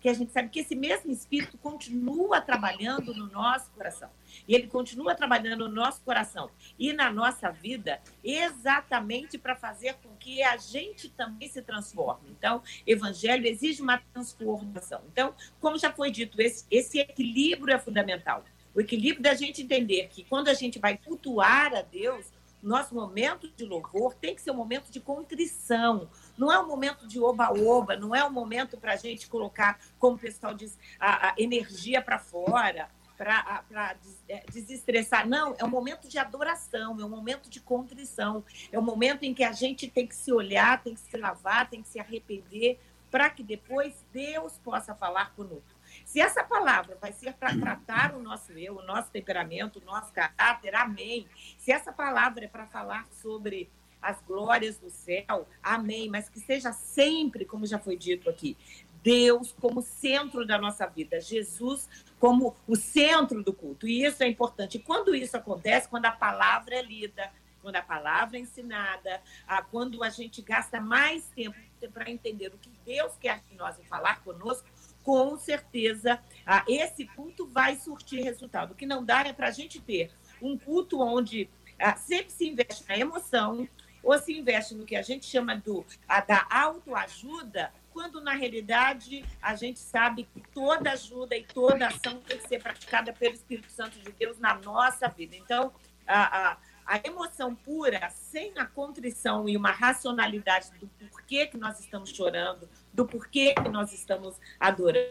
que a gente sabe que esse mesmo Espírito continua trabalhando no nosso coração. E ele continua trabalhando no nosso coração e na nossa vida exatamente para fazer com que a gente também se transforme. Então, evangelho exige uma transformação. Então, como já foi dito, esse, esse equilíbrio é fundamental. O equilíbrio da gente entender que quando a gente vai cultuar a Deus, nosso momento de louvor tem que ser um momento de contrição. Não é um momento de oba-oba, não é um momento para a gente colocar, como o pessoal diz, a, a energia para fora para é, desestressar. Não, é um momento de adoração, é um momento de contrição, é um momento em que a gente tem que se olhar, tem que se lavar, tem que se arrepender, para que depois Deus possa falar conosco. Se essa palavra vai ser para tratar o nosso eu, o nosso temperamento, o nosso caráter, amém. Se essa palavra é para falar sobre as glórias do céu, amém. Mas que seja sempre, como já foi dito aqui, Deus como centro da nossa vida, Jesus como o centro do culto. E isso é importante. E quando isso acontece, quando a palavra é lida, quando a palavra é ensinada, quando a gente gasta mais tempo para entender o que Deus quer de nós e falar conosco, com certeza esse culto vai surtir resultado. O que não dá é para a gente ter um culto onde sempre se investe na emoção ou se investe no que a gente chama do, da autoajuda, quando na realidade a gente sabe que toda ajuda e toda ação tem que ser praticada pelo Espírito Santo de Deus na nossa vida. Então, a, a, a emoção pura, sem a contrição e uma racionalidade do porquê que nós estamos chorando, do porquê que nós estamos adorando,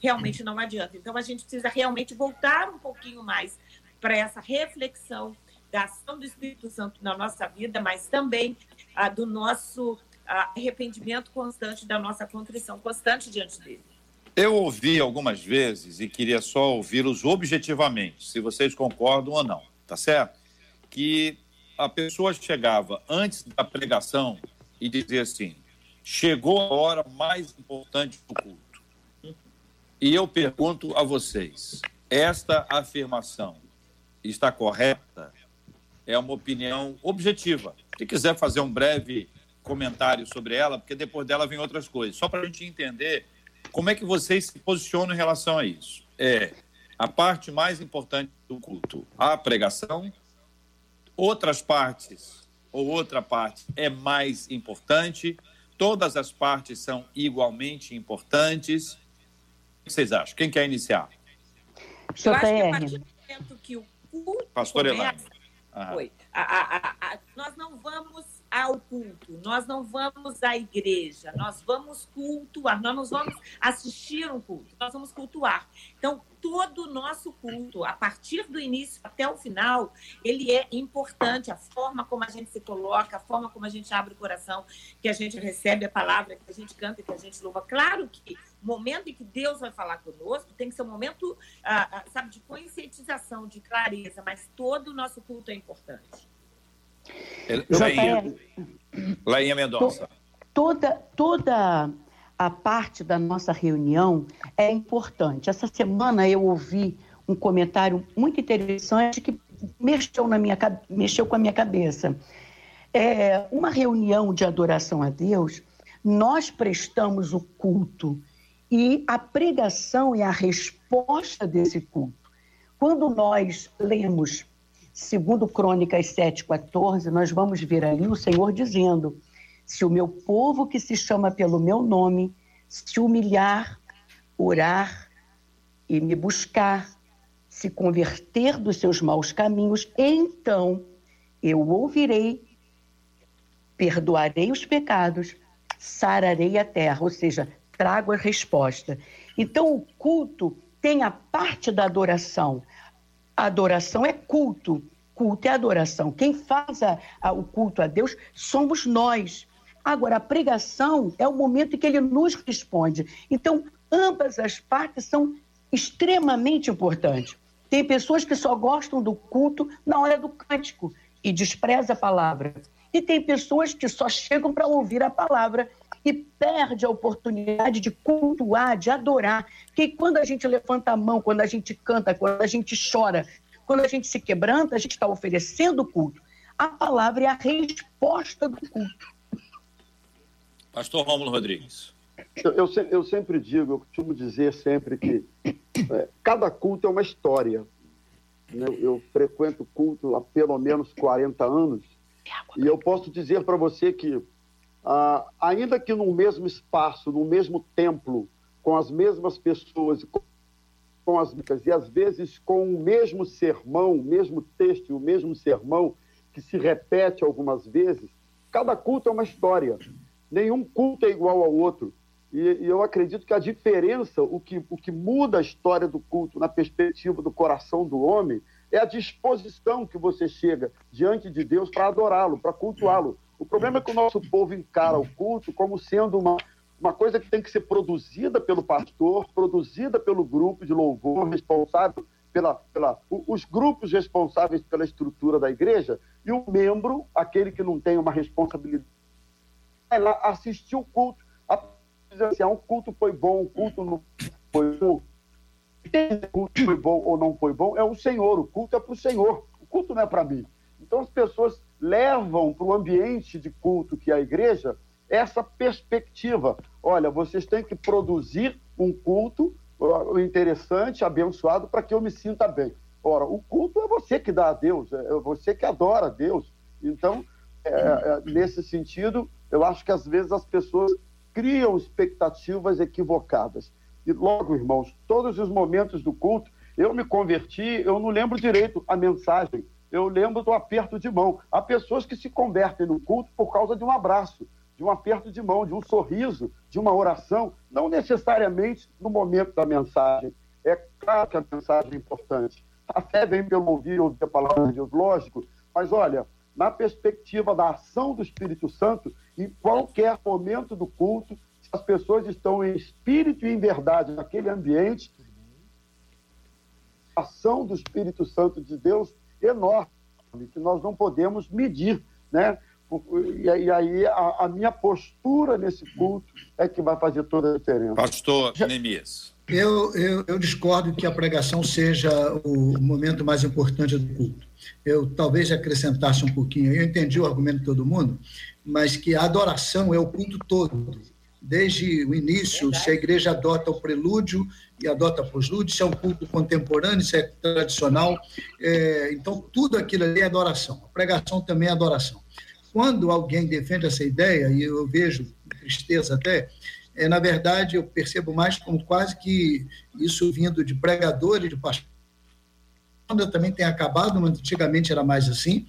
realmente não adianta. Então, a gente precisa realmente voltar um pouquinho mais para essa reflexão da ação do Espírito Santo na nossa vida, mas também a, do nosso arrependimento constante, da nossa contrição constante diante dele. Eu ouvi algumas vezes e queria só ouvi-los objetivamente, se vocês concordam ou não, tá certo? Que a pessoa chegava antes da pregação e dizia assim: chegou a hora mais importante do culto. E eu pergunto a vocês: esta afirmação está correta? É uma opinião objetiva. Se quiser fazer um breve comentário sobre ela, porque depois dela vem outras coisas. Só para a gente entender como é que vocês se posicionam em relação a isso. É a parte mais importante do culto, a pregação. Outras partes ou outra parte é mais importante. Todas as partes são igualmente importantes. O que vocês acham? Quem quer iniciar? Eu acho que a partir do momento que o culto Pastor começa, foi, a, a, a, nós não vamos ao culto, nós não vamos à igreja, nós vamos cultuar, nós não vamos assistir um culto, nós vamos cultuar. Então, todo o nosso culto, a partir do início até o final, ele é importante, a forma como a gente se coloca, a forma como a gente abre o coração, que a gente recebe a palavra, que a gente canta, que a gente louva. Claro que o momento em que Deus vai falar conosco tem que ser um momento, ah, ah sabe, de conscientização, de clareza, mas todo o nosso culto é importante. Lainha, Lainha Mendonça. Toda, toda a parte da nossa reunião é importante. Essa semana eu ouvi um comentário muito interessante que mexeu, na minha, mexeu com a minha cabeça. É, uma reunião de adoração a Deus, nós prestamos o culto e a pregação é a resposta desse culto. Quando nós lemos Segundo Crônicas 7,14, nós vamos ver ali o Senhor dizendo: se o meu povo que se chama pelo meu nome se humilhar, orar e me buscar, se converter dos seus maus caminhos, então eu ouvirei, perdoarei os pecados, sararei a terra, ou seja, trago a resposta. Então o culto tem a parte da adoração, adoração é culto. Culto é adoração. Quem faz a, a, o culto a Deus somos nós. Agora, a pregação é o momento em que ele nos responde. Então, ambas as partes são extremamente importantes. Tem pessoas que só gostam do culto na hora do cântico e despreza a palavra. E tem pessoas que só chegam para ouvir a palavra e perde a oportunidade de cultuar, de adorar. Que quando a gente levanta a mão, quando a gente canta, quando a gente chora, quando a gente se quebranta, a gente está oferecendo culto. A palavra é a resposta do culto. Pastor Rômulo Rodrigues. Eu, eu, eu, sempre digo, eu costumo dizer sempre que é, cada culto é uma história. Né? Eu frequento culto há pelo menos 40 anos e eu posso dizer para você que ah, ainda que no mesmo espaço, no mesmo templo, com as mesmas pessoas, com, as e às vezes com o mesmo sermão, o mesmo texto, o mesmo sermão que se repete algumas vezes, cada culto é uma história. Nenhum culto é igual ao outro. E, e, eu acredito que a diferença, o que, o que muda a história do culto na perspectiva do coração do homem, é a disposição que você chega diante de Deus para adorá-lo, para cultuá-lo. O problema é que o nosso povo encara o culto como sendo uma, uma coisa que tem que ser produzida pelo pastor, produzida pelo grupo de louvor responsável pela, pela os grupos responsáveis pela estrutura da igreja e o membro, aquele que não tem uma responsabilidade, vai lá assistir o culto, dizer assim, ah, um culto foi bom, o culto não foi bom, o culto foi bom ou não foi bom, é o Senhor, o culto é para o Senhor, o culto não é para mim. Então as pessoas levam para o ambiente de culto que é a igreja essa perspectiva. Olha, vocês têm que produzir um culto interessante, abençoado, para que eu me sinta bem. Ora, o culto é você que dá a Deus, é você que adora a Deus. Então, é, é, nesse sentido, eu acho que às vezes as pessoas criam expectativas equivocadas. E logo, irmãos, todos os momentos do culto, eu me converti, eu não lembro direito a mensagem, eu lembro do aperto de mão. Há pessoas que se convertem no culto por causa de um abraço, de um aperto de mão, de um sorriso, de uma oração, não necessariamente no momento da mensagem. É claro que a mensagem é importante. A fé vem pelo ouvir e ouvir a palavra de Deus, lógico, mas olha, na perspectiva da ação do Espírito Santo, em qualquer momento do culto, se as pessoas estão em espírito e em verdade naquele ambiente, a ação do Espírito Santo de Deus enorme, que nós não podemos medir, né? E aí a, a, minha postura nesse culto é que vai fazer toda a diferença. Pastor Neemias. Eu, eu, eu, discordo que a pregação seja o momento mais importante do culto. Eu talvez acrescentasse um pouquinho, eu entendi o argumento de todo mundo, mas que a adoração é o culto todo desde o início, se a igreja adota o prelúdio e adota o pós-lúdio, se é um culto contemporâneo, se é tradicional, é, então tudo aquilo ali é adoração. A pregação também é adoração. Quando alguém defende essa ideia, e eu vejo tristeza até, é, na verdade eu percebo mais como quase que isso vindo de pregadores, de pastores, também tem acabado, mas antigamente era mais assim,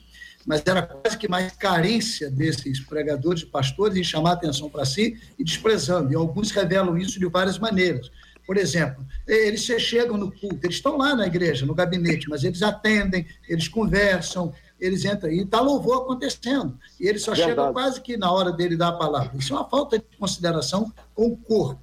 mas era quase que mais carência desses pregadores e pastores em chamar atenção para si e desprezando. E alguns revelam isso de várias maneiras. Por exemplo, eles chegam no culto, eles estão lá na igreja, no gabinete, mas eles atendem, eles conversam, eles entram e está louvor acontecendo. E eles só Verdade. chegam quase que na hora dele dar a palavra. Isso é uma falta de consideração com o corpo.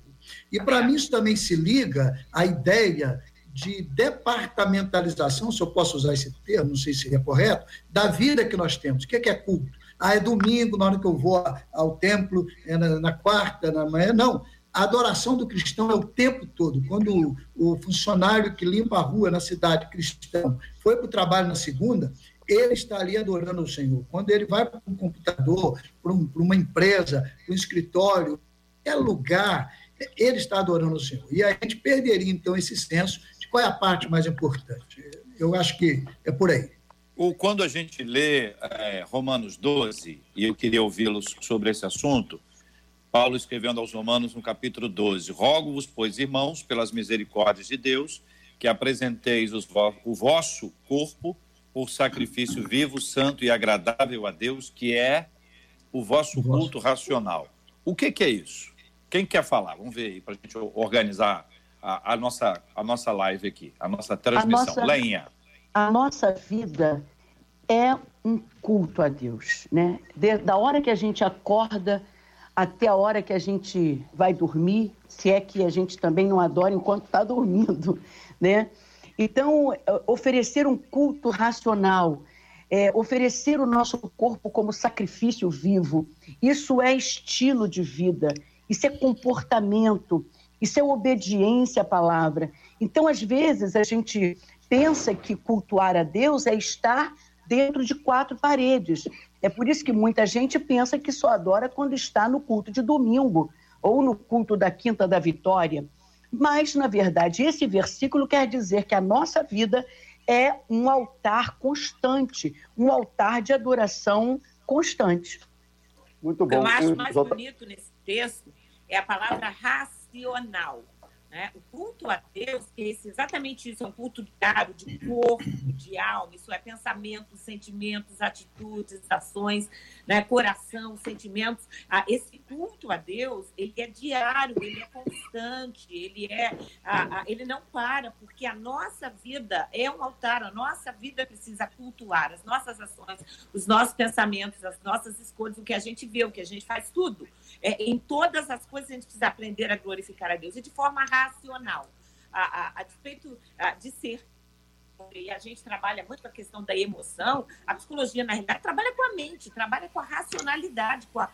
E para mim isso também se liga à ideia de departamentalização, se eu posso usar esse termo, não sei se é correto, da vida que nós temos. O que é, é culto? Ah, é domingo, na hora que eu vou ao templo, é na, na quarta, na manhã. Não, a adoração do cristão é o tempo todo. Quando o, funcionário que limpa a rua na cidade cristão foi para o trabalho na segunda, ele está ali adorando o Senhor. Quando ele vai para um computador, para, um, uma empresa, para um escritório, é lugar, ele está adorando o Senhor. E a gente perderia, então, esse senso de qual é a parte mais importante. Eu acho que é por aí. Ou quando a gente lê é, Romanos 12, e eu queria ouvi-los sobre esse assunto, Paulo escrevendo aos Romanos no capítulo 12: Rogo-vos, pois, irmãos, pelas misericórdias de Deus, que apresenteis vo o vosso corpo por sacrifício vivo, santo e agradável a Deus, que é o vosso culto racional. O que, que é isso? Quem quer falar? Vamos ver aí, para a gente organizar a, a, nossa, a nossa live aqui, a nossa transmissão. A nossa, Leinha. A nossa vida é um culto a Deus, né? De, da hora que a gente acorda até a hora que a gente vai dormir, se é que a gente também não adora enquanto está dormindo, né? Então, é, oferecer um culto racional, é, oferecer o nosso corpo como sacrifício vivo, isso é estilo de vida, isso é comportamento, isso é obediência à palavra. Então, às vezes, a gente pensa que cultuar a Deus é estar dentro de quatro paredes. É por isso que muita gente pensa que só adora quando está no culto de domingo ou no culto da Quinta da Vitória. Mas, na verdade, esse versículo quer dizer que a nossa vida é um altar constante, um altar de adoração constante. Muito bom. Eu acho mais bonito nesse texto é a palavra racional. Né? O culto a Deus, é exatamente isso, é um culto diário de corpo, de alma, isso é pensamentos, sentimentos, atitudes, ações, né? coração, sentimentos. Ah, esse culto a Deus, ele é diário, ele é constante, ele é, ah, ah, ele não para, porque a nossa vida é um altar, a nossa vida precisa cultuar as nossas ações, os nossos pensamentos, as nossas escolhas, o que a gente vê, o que a gente faz, tudo. É, em todas as coisas a gente precisa aprender a glorificar a Deus e de forma racional, a, a, a despeito de ser e a gente trabalha muito a questão da emoção, a psicologia, na realidade, trabalha com a mente, trabalha com a racionalidade, com a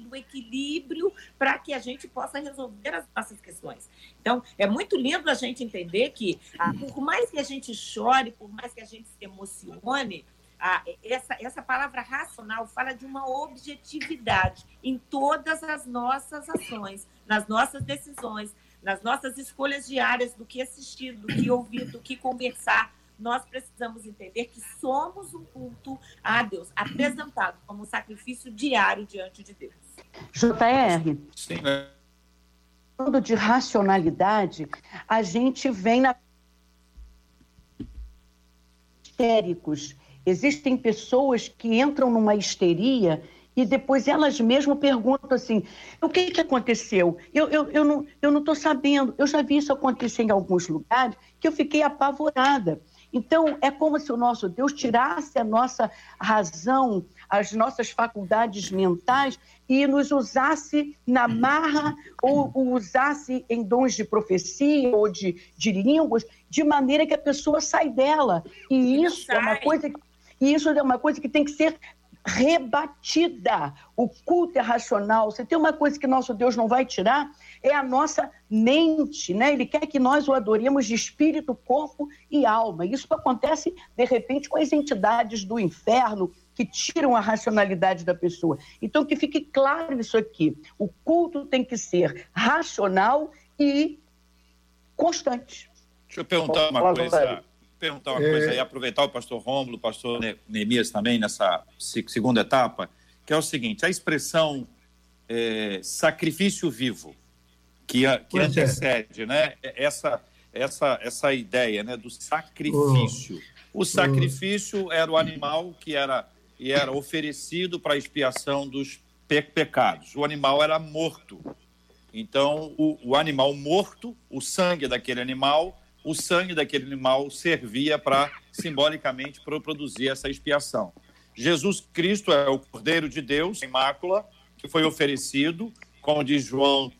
do equilíbrio para que a gente possa resolver as nossas questões. Então, é muito lindo a gente entender que, ah, por mais que a gente chore, por mais que a gente se emocione, ah, essa, essa palavra racional fala de uma objetividade em todas as nossas ações, nas nossas decisões, nas nossas escolhas diárias do que assistir, do que ouvir, do que conversar. Nós precisamos entender que somos um culto a Deus, apresentado como um sacrifício diário diante de Deus. JR. Sim? Falando de racionalidade, a gente vem na histéricos Existem pessoas que entram numa histeria e depois elas mesmas perguntam assim: o que, que aconteceu? Eu, eu, eu não estou não sabendo. Eu já vi isso acontecer em alguns lugares que eu fiquei apavorada. Então, é como se o nosso Deus tirasse a nossa razão, as nossas faculdades mentais e nos usasse na marra ou usasse em dons de profecia ou de, de línguas, de maneira que a pessoa sai dela. E isso é uma coisa que e isso é uma coisa que tem que ser rebatida. O culto é racional. Você tem uma coisa que nosso Deus não vai tirar, é a nossa mente, né? Ele quer que nós o adoremos de espírito, corpo e alma. Isso acontece, de repente, com as entidades do inferno que tiram a racionalidade da pessoa. Então, que fique claro isso aqui. O culto tem que ser racional e constante. Deixa eu perguntar uma coisa perguntar uma é... coisa aí, aproveitar o pastor Rômulo, o pastor Neemias também nessa segunda etapa, que é o seguinte: a expressão é, sacrifício vivo, que, que é. antecede, é. né? Essa, essa, essa ideia né, do sacrifício. O sacrifício era o animal que era, e era oferecido para a expiação dos pe pecados. O animal era morto. Então, o, o animal morto, o sangue daquele animal, o sangue daquele animal servia para, simbolicamente, para produzir essa expiação. Jesus Cristo é o Cordeiro de Deus, sem mácula, que foi oferecido, como diz João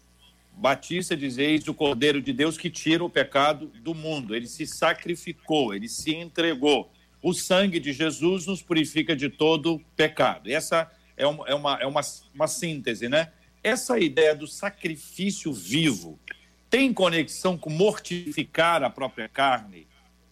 Batista, dizeis o Cordeiro de Deus que tira o pecado do mundo. Ele se sacrificou, ele se entregou. O sangue de Jesus nos purifica de todo pecado. Essa é uma, é uma, é uma, uma síntese, né? Essa ideia do sacrifício vivo tem conexão com mortificar a própria carne?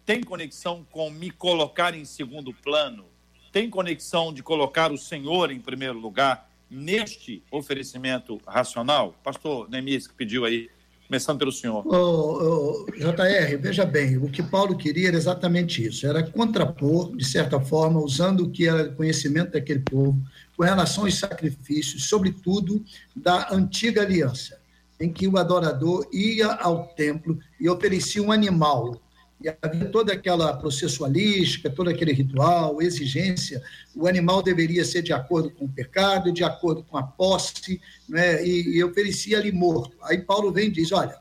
Tem conexão com me colocar em segundo plano? Tem conexão de colocar o Senhor em primeiro lugar neste oferecimento racional? Pastor Neemias, que pediu aí, começando pelo senhor. Oh, oh, JR, veja bem, o que Paulo queria era exatamente isso, era contrapor, de certa forma, usando o que era conhecimento daquele povo, com relação aos sacrifícios, sobretudo da antiga aliança, em que o adorador ia ao templo e oferecia um animal. E havia toda aquela processualística, todo aquele ritual, exigência. O animal deveria ser de acordo com o pecado, de acordo com a posse, né? e, e oferecia ali morto. Aí Paulo vem e diz: olha,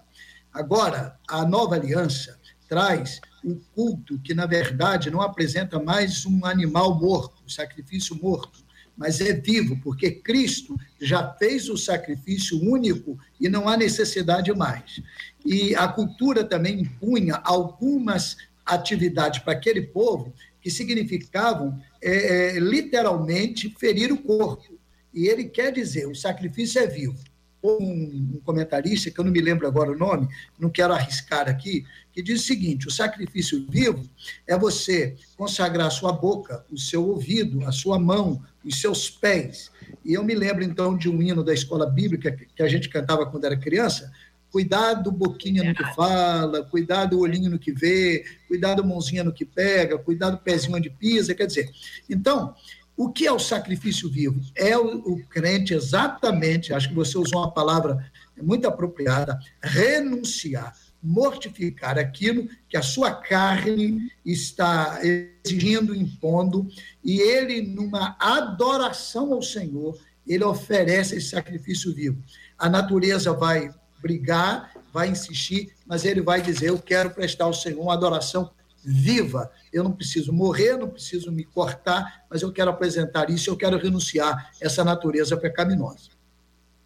agora a nova aliança traz um culto que, na verdade, não apresenta mais um animal morto, um sacrifício morto, mas é vivo, porque Cristo já fez o sacrifício único e não há necessidade mais. E a cultura também impunha algumas atividades para aquele povo que significavam é, é, literalmente ferir o corpo. E ele quer dizer: o sacrifício é vivo um, um comentarista, que eu não me lembro agora o nome, não quero arriscar aqui, que diz o seguinte: o sacrifício vivo é você consagrar a sua boca, o seu ouvido, a sua mão, os seus pés. E eu me lembro então de um hino da escola bíblica que a gente cantava quando era criança. Cuidado boquinha no que fala, cuidado olhinho no que vê, cuidado mãozinha no que pega, cuidado pezinho onde pisa, quer dizer. Então, o que é o sacrifício vivo? É o, o crente exatamente, acho que você usou uma palavra muito apropriada, renunciar, mortificar aquilo que a sua carne está exigindo, impondo, e ele, numa adoração ao Senhor, ele oferece esse sacrifício vivo. A natureza vai brigar, vai insistir, mas ele vai dizer: Eu quero prestar ao Senhor uma adoração viva. Eu não preciso morrer, não preciso me cortar, mas eu quero apresentar isso, eu quero renunciar a essa natureza pecaminosa.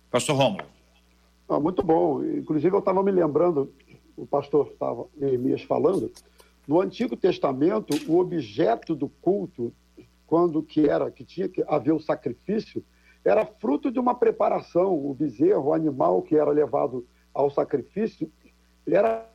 Pastor Romulo. Ah, muito bom. Inclusive, eu estava me lembrando, o pastor estava Neemias falando, no Antigo Testamento, o objeto do culto, quando que era, que tinha que haver o sacrifício, era fruto de uma preparação. O bezerro, o animal que era levado ao sacrifício, era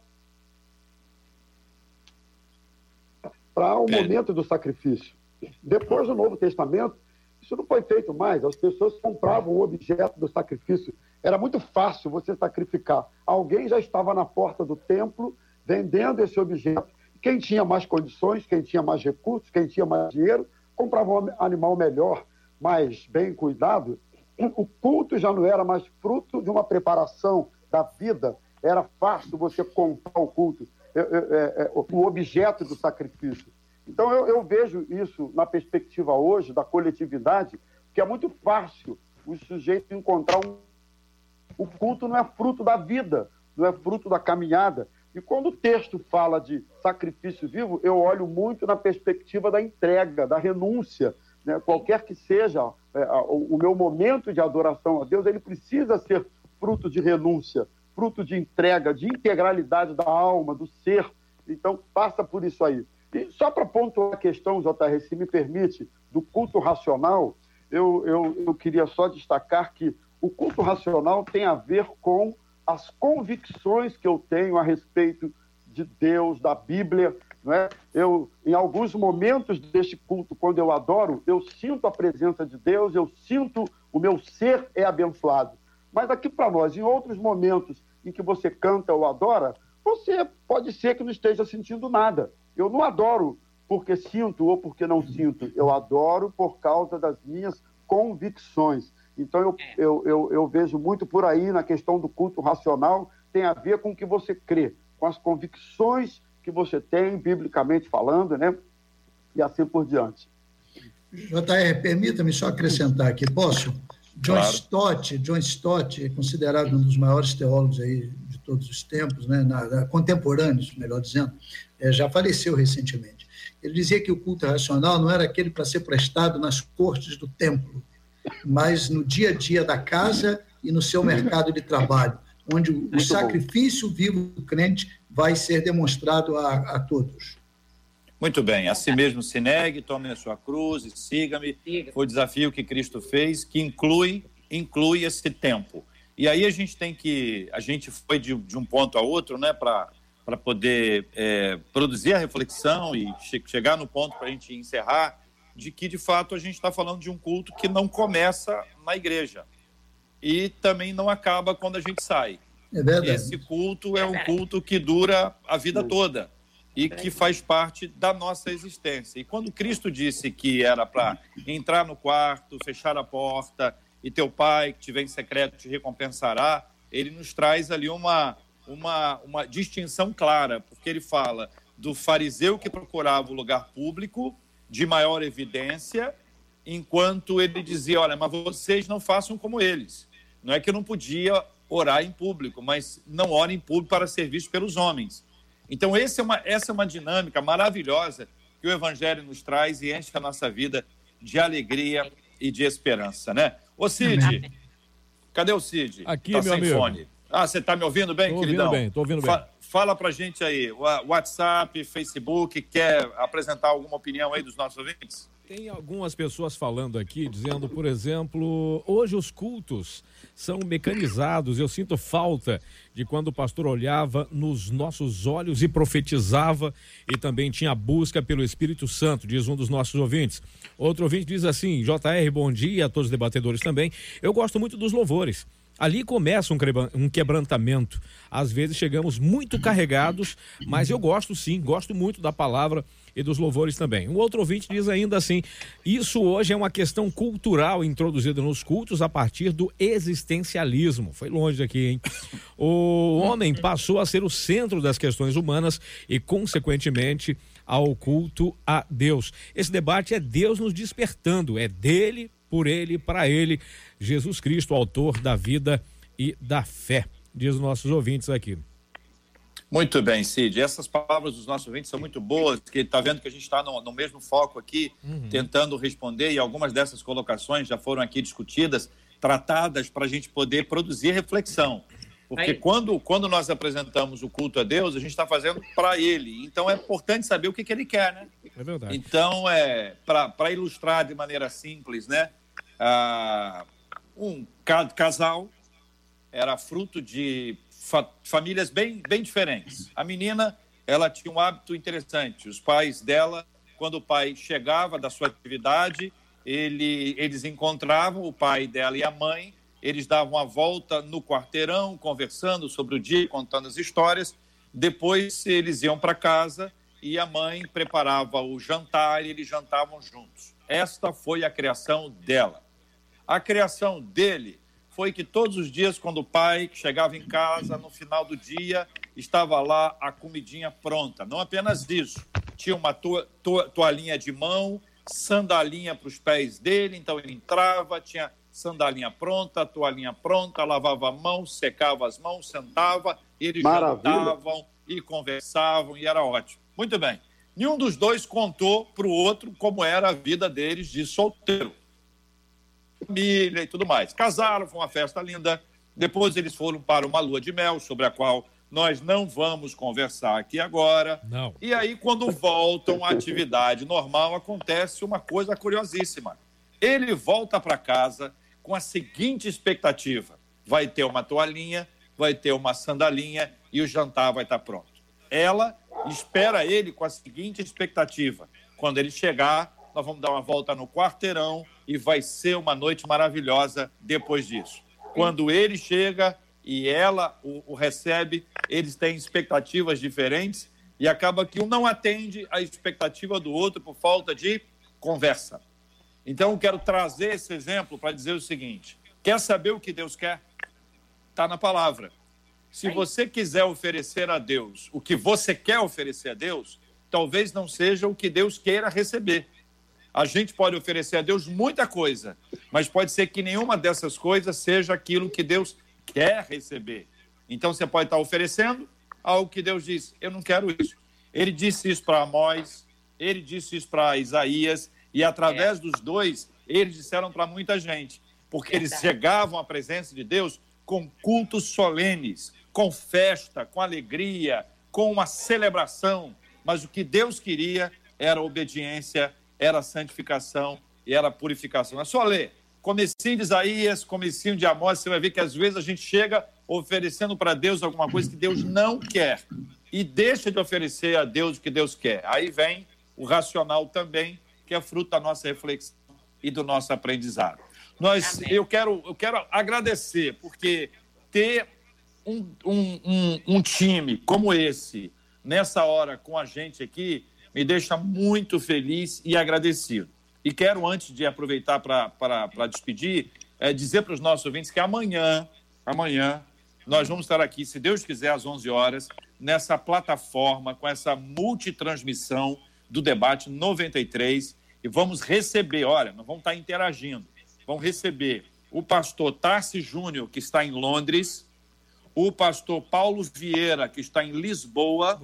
para o momento do sacrifício. Depois do Novo Testamento, isso não foi feito mais. As pessoas compravam o objeto do sacrifício. Era muito fácil você sacrificar. Alguém já estava na porta do templo vendendo esse objeto. Quem tinha mais condições, quem tinha mais recursos, quem tinha mais dinheiro, comprava um animal melhor, mais bem cuidado. O culto já não era mais fruto de uma preparação da vida. Era fácil você comprar o culto. É, é, é, o objeto do sacrifício. Então, eu, eu, vejo isso na perspectiva hoje da coletividade, que é muito fácil o sujeito encontrar um. O culto não é fruto da vida, não é fruto da caminhada. E quando o texto fala de sacrifício vivo, eu olho muito na perspectiva da entrega, da renúncia. Né? Qualquer que seja é, o, meu momento de adoração a Deus, ele precisa ser fruto de renúncia fruto de entrega, de integralidade da alma, do ser. Então, passa por isso aí. E só para pontuar a questão, JR, se me permite, do culto racional, eu, eu, eu queria só destacar que o culto racional tem a ver com as convicções que eu tenho a respeito de Deus, da Bíblia. Não é? eu, em alguns momentos deste culto, quando eu adoro, eu sinto a presença de Deus, eu sinto o meu ser é abençoado. Mas aqui para nós, em outros momentos em que você canta ou adora, você pode ser que não esteja sentindo nada. Eu não adoro porque sinto ou porque não sinto. Eu adoro por causa das minhas convicções. Então, eu, é. eu, eu, eu vejo muito por aí na questão do culto racional, tem a ver com o que você crê, com com as convicções que você tem, biblicamente falando, né? E assim por diante. JR, permita-me só acrescentar aqui, posso? John claro. Stott, John Stott é considerado um dos maiores teólogos aí de todos os tempos, né, na, na, contemporâneos, melhor dizendo, é, já faleceu recentemente. Ele dizia que o culto racional não era aquele para ser prestado nas cortes do templo, mas no dia a dia da casa e no seu mercado de trabalho, onde o Muito sacrifício bom. vivo do crente vai ser demonstrado a, a todos. Muito bem, assim mesmo se negue, tome a sua cruz e siga-me. Foi o desafio que Cristo fez, que inclui, inclui esse tempo. E aí a gente tem que, a gente foi de, de um ponto a outro, né, para para poder é, produzir a reflexão e che chegar no ponto para a gente encerrar, de que de fato a gente está falando de um culto que não começa na igreja e também não acaba quando a gente sai. É verdade. Esse culto é um culto que dura a vida toda e que faz parte da nossa existência. E quando Cristo disse que era para entrar no quarto, fechar a porta e teu pai que te vem em secreto te recompensará, ele nos traz ali uma, uma, uma distinção clara, porque ele fala do fariseu que procurava o lugar público de maior evidência, enquanto ele dizia: Olha, mas vocês não façam como eles. Não é que eu não podia orar em público, mas não ora em público para ser visto pelos homens. Então, essa é, uma, essa é uma dinâmica maravilhosa que o Evangelho nos traz e enche a nossa vida de alegria e de esperança, né? Ô, Cid, Amém. cadê o Cid? Aqui, tá meu sem amigo. fone. Ah, você está me ouvindo bem, tô queridão? Ouvindo bem, tô ouvindo bem. Fa fala pra gente aí, WhatsApp, Facebook, quer apresentar alguma opinião aí dos nossos ouvintes? Tem algumas pessoas falando aqui, dizendo, por exemplo, hoje os cultos são mecanizados. Eu sinto falta de quando o pastor olhava nos nossos olhos e profetizava e também tinha busca pelo Espírito Santo, diz um dos nossos ouvintes. Outro ouvinte diz assim: JR, bom dia a todos os debatedores também. Eu gosto muito dos louvores. Ali começa um quebrantamento. Às vezes chegamos muito carregados, mas eu gosto sim, gosto muito da palavra e dos louvores também. Um outro ouvinte diz ainda assim: isso hoje é uma questão cultural introduzida nos cultos a partir do existencialismo. Foi longe aqui, hein? O homem passou a ser o centro das questões humanas e, consequentemente, ao culto a Deus. Esse debate é Deus nos despertando, é dele, por ele, para ele. Jesus Cristo, autor da vida e da fé, diz os nossos ouvintes aqui. Muito bem, Cid. Essas palavras dos nossos ouvintes são muito boas, que está vendo que a gente está no, no, mesmo foco aqui, uhum. tentando responder, e algumas dessas colocações já foram aqui discutidas, tratadas para a gente poder produzir reflexão. Porque quando, quando nós apresentamos o culto a Deus, a gente está fazendo para Ele. Então é importante saber o que, que Ele quer, né? É verdade. Então, é, para ilustrar de maneira simples, né? Ah, um casal era fruto de fa famílias bem, bem diferentes. A menina, ela tinha um hábito interessante. Os pais dela, quando o pai chegava da sua atividade, ele, eles encontravam o pai dela e a mãe, eles davam a volta no quarteirão, conversando sobre o dia, contando as histórias. Depois eles iam para casa e a mãe preparava o jantar e eles jantavam juntos. Esta foi a criação dela. A criação dele foi que todos os dias, quando o pai chegava em casa, no final do dia, estava lá a comidinha pronta. Não apenas isso, tinha uma to to toalhinha de mão, sandalinha para os pés dele, então ele entrava, tinha sandalinha pronta, toalhinha pronta, lavava a mão, secava as mãos, sentava, eles Maravilha. jantavam e conversavam e era ótimo. Muito bem. Nenhum dos dois contou para o outro como era a vida deles de solteiro família e tudo mais. Casaram, foi uma festa linda. Depois eles foram para uma lua de mel, sobre a qual nós não vamos conversar aqui agora. Não. E aí, quando voltam à atividade normal, acontece uma coisa curiosíssima. Ele volta para casa com a seguinte expectativa: vai ter uma toalhinha, vai ter uma sandalinha e o jantar vai estar pronto. Ela espera ele com a seguinte expectativa: quando ele chegar, nós vamos dar uma volta no quarteirão e vai ser uma noite maravilhosa depois disso. Quando ele chega e ela o, o recebe, eles têm expectativas diferentes e acaba que um não atende a expectativa do outro por falta de conversa. Então, eu quero trazer esse exemplo para dizer o seguinte: quer saber o que Deus quer? Está na palavra. Se você quiser oferecer a Deus o que você quer oferecer a Deus, talvez não seja o que Deus queira receber. A gente pode oferecer a Deus muita coisa, mas pode ser que nenhuma dessas coisas seja aquilo que Deus quer receber. Então você pode estar oferecendo algo que Deus diz: Eu não quero isso. Ele disse isso para Amós, ele disse isso para Isaías, e através é. dos dois, eles disseram para muita gente, porque eles chegavam à presença de Deus com cultos solenes, com festa, com alegria, com uma celebração. Mas o que Deus queria era obediência, era santificação e era purificação. É só ler. Comecinho de Isaías, comecinho de Amós, você vai ver que às vezes a gente chega oferecendo para Deus alguma coisa que Deus não quer e deixa de oferecer a Deus o que Deus quer. Aí vem o racional também, que é fruto da nossa reflexão e do nosso aprendizado. Nós, eu quero, eu quero agradecer, porque ter um, um, um, um time como esse, nessa hora com a gente aqui, me deixa muito feliz e agradecido. E quero, antes de aproveitar para despedir, é, dizer para os nossos ouvintes que amanhã, amanhã, nós vamos estar aqui, se Deus quiser, às 11 horas, nessa plataforma, com essa multitransmissão do debate 93 e vamos receber, olha, nós vamos estar interagindo, vamos receber o pastor Tarsi Júnior, que está em Londres, o pastor Paulo Vieira, que está em Lisboa,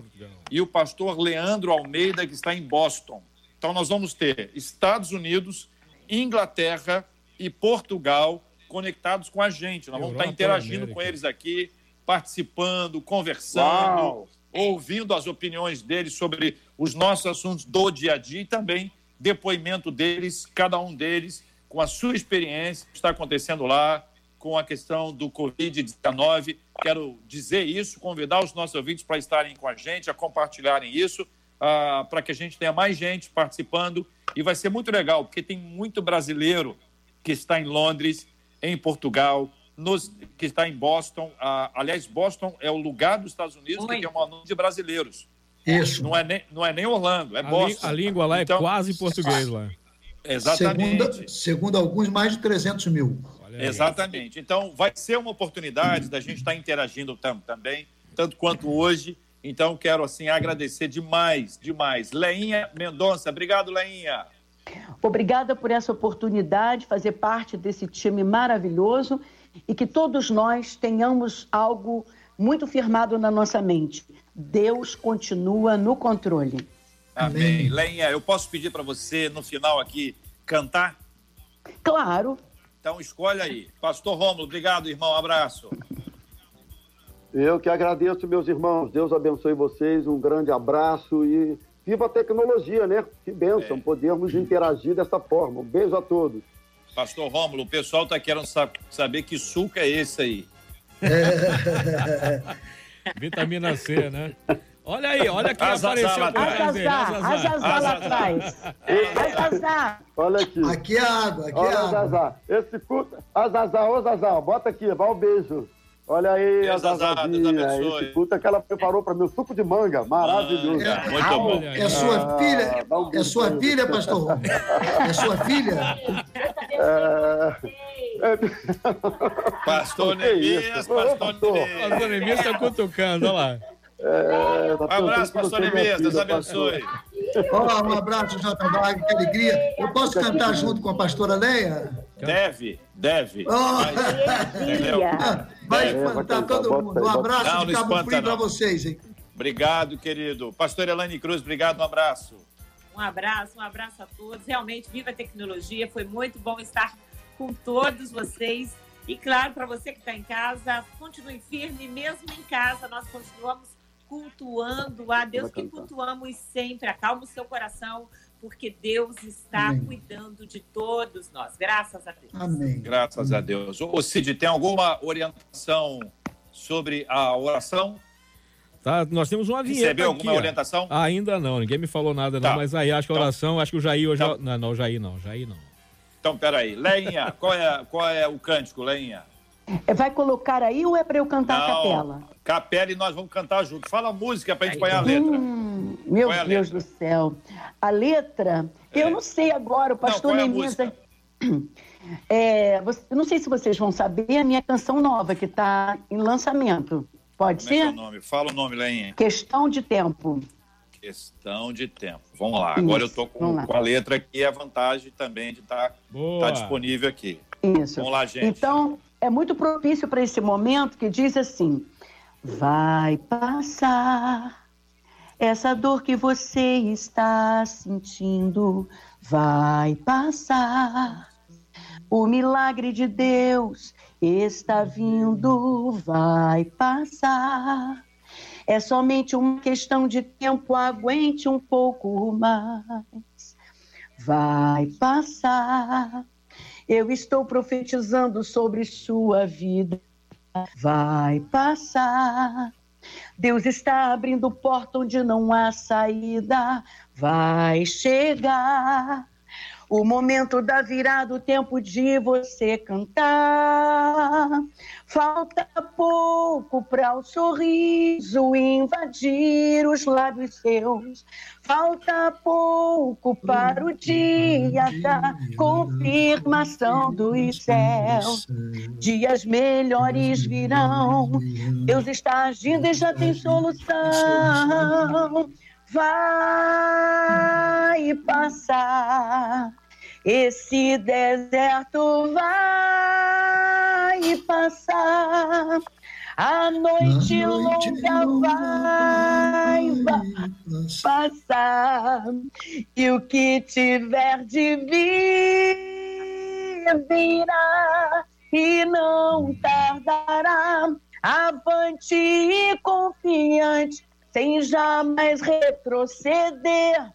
e o pastor Leandro Almeida, que está em Boston. Então, nós vamos ter Estados Unidos, Inglaterra e Portugal conectados com a gente. Nós vamos estar interagindo com eles aqui, participando, conversando, Uau. ouvindo as opiniões deles sobre os nossos assuntos do dia a dia e também depoimento deles, cada um deles, com a sua experiência, que está acontecendo lá, com a questão do Covid-19. Quero dizer isso, convidar os nossos ouvintes para estarem com a gente, a compartilharem isso, uh, para que a gente tenha mais gente participando. E vai ser muito legal, porque tem muito brasileiro que está em Londres, em Portugal, nos, que está em Boston. Uh, aliás, Boston é o lugar dos Estados Unidos Oi. que tem um número de brasileiros. Isso. Não é nem, não é nem Orlando, é a Boston. a língua lá é então, quase português lá. Exatamente. Segundo, segundo alguns, mais de 300 mil. Exatamente. Então, vai ser uma oportunidade da gente estar interagindo tam, também, tanto quanto hoje. Então, quero, assim, agradecer demais, demais. Leinha Mendonça, obrigado, Leinha. Obrigada por essa oportunidade, fazer parte desse time maravilhoso e que todos nós tenhamos algo muito firmado na nossa mente. Deus continua no controle. Amém. Lenha, eu posso pedir para você, no final aqui, cantar? Claro. Então escolhe aí. Pastor Romulo, obrigado, irmão. abraço. Eu que agradeço, meus irmãos. Deus abençoe vocês. Um grande abraço e viva a tecnologia, né? Que bênção, é. podermos interagir dessa forma. Um beijo a todos. Pastor Rômulo, o pessoal está querendo saber que suco é esse aí. Vitamina C, né? Olha aí, olha quem apareceu por trás dele. Azazá lá atrás. Azazá. Olha aqui. Aqui é água, aqui é olha é água. Azazá. Esse puta... Azazá, ô Azazá, bota aqui, vai um beijo. Olha aí, a Zazazinha, esse puta que ela preparou para mim, suco de manga, maravilhoso. É, muito bom. É sua filha, ah, é sua filha, pastor? É sua filha? É... Pastor Nemias, pastor Nemias. Pastor Nemias está cutucando, olha lá. É, tá um abraço, pastor Nemias, Deus abençoe. Oh, um abraço, J. Wagner, que alegria. Eu posso cantar junto com a pastora Leia? Deve, deve. Oh. Vai, vai espantar todo mundo. Um abraço não, de Cabo Frio para vocês, hein? Obrigado, querido. Pastor Elane Cruz, obrigado, um abraço. Um abraço, um abraço a todos. Realmente, viva a tecnologia. Foi muito bom estar com todos vocês. E claro, para você que está em casa, continue firme, mesmo em casa, nós continuamos cultuando a Deus que cultuamos sempre. Acalma o seu coração, porque Deus está Amém. cuidando de todos nós. Graças a Deus. Amém. Graças a Deus. Ô Cid, tem alguma orientação sobre a oração? Tá, nós temos uma vinheta Recebeu alguma orientação? Ah, ainda não, ninguém me falou nada não, tá. mas aí acho que a então- oração, então, acho que o Jair hoje... Tá. Não, não, o Jair não, Jair não. Então, peraí. Leinha, qual é, qual é o cântico, Leinha? É, vai colocar aí ou é para eu cantar Não, a capela? Capela e nós vamos cantar junto. Fala a música para a gente pôr a letra. Hum, meu é Deus letra? do céu. A letra, é. eu não sei agora, o pastor não, Neemias. É, você, não sei se vocês vão saber a minha canção nova, que está em lançamento. Pode Como é que é ser? o nome? Fala o nome, Leinha. Questão de tempo. Questão de tempo. Vamos lá. Agora eu Isso, tô com, com a letra aqui e a vantagem também de estar Boa. disponível aqui. Isso. Vamos lá, gente. Então, é muito propício para esse momento que diz assim: vai passar essa dor que você está sentindo, vai passar. O milagre de Deus está vindo, vai passar. É somente uma questão de tempo, aguente um pouco mais. Vai passar. Eu estou profetizando sobre sua vida. Vai passar. Deus está abrindo porta onde não há saída. Vai chegar. O momento da virada, o tempo de você cantar. Falta pouco para o sorriso invadir os lábios seus. Falta pouco para o dia da confirmação dos céus. Dias melhores virão. Deus está agindo e já tem solução. Vai passar. Esse deserto vai passar. A noite, longa vai, vai passar. E o que tiver de vir virá e não tardará. Avante e confiante, sem jamais retroceder.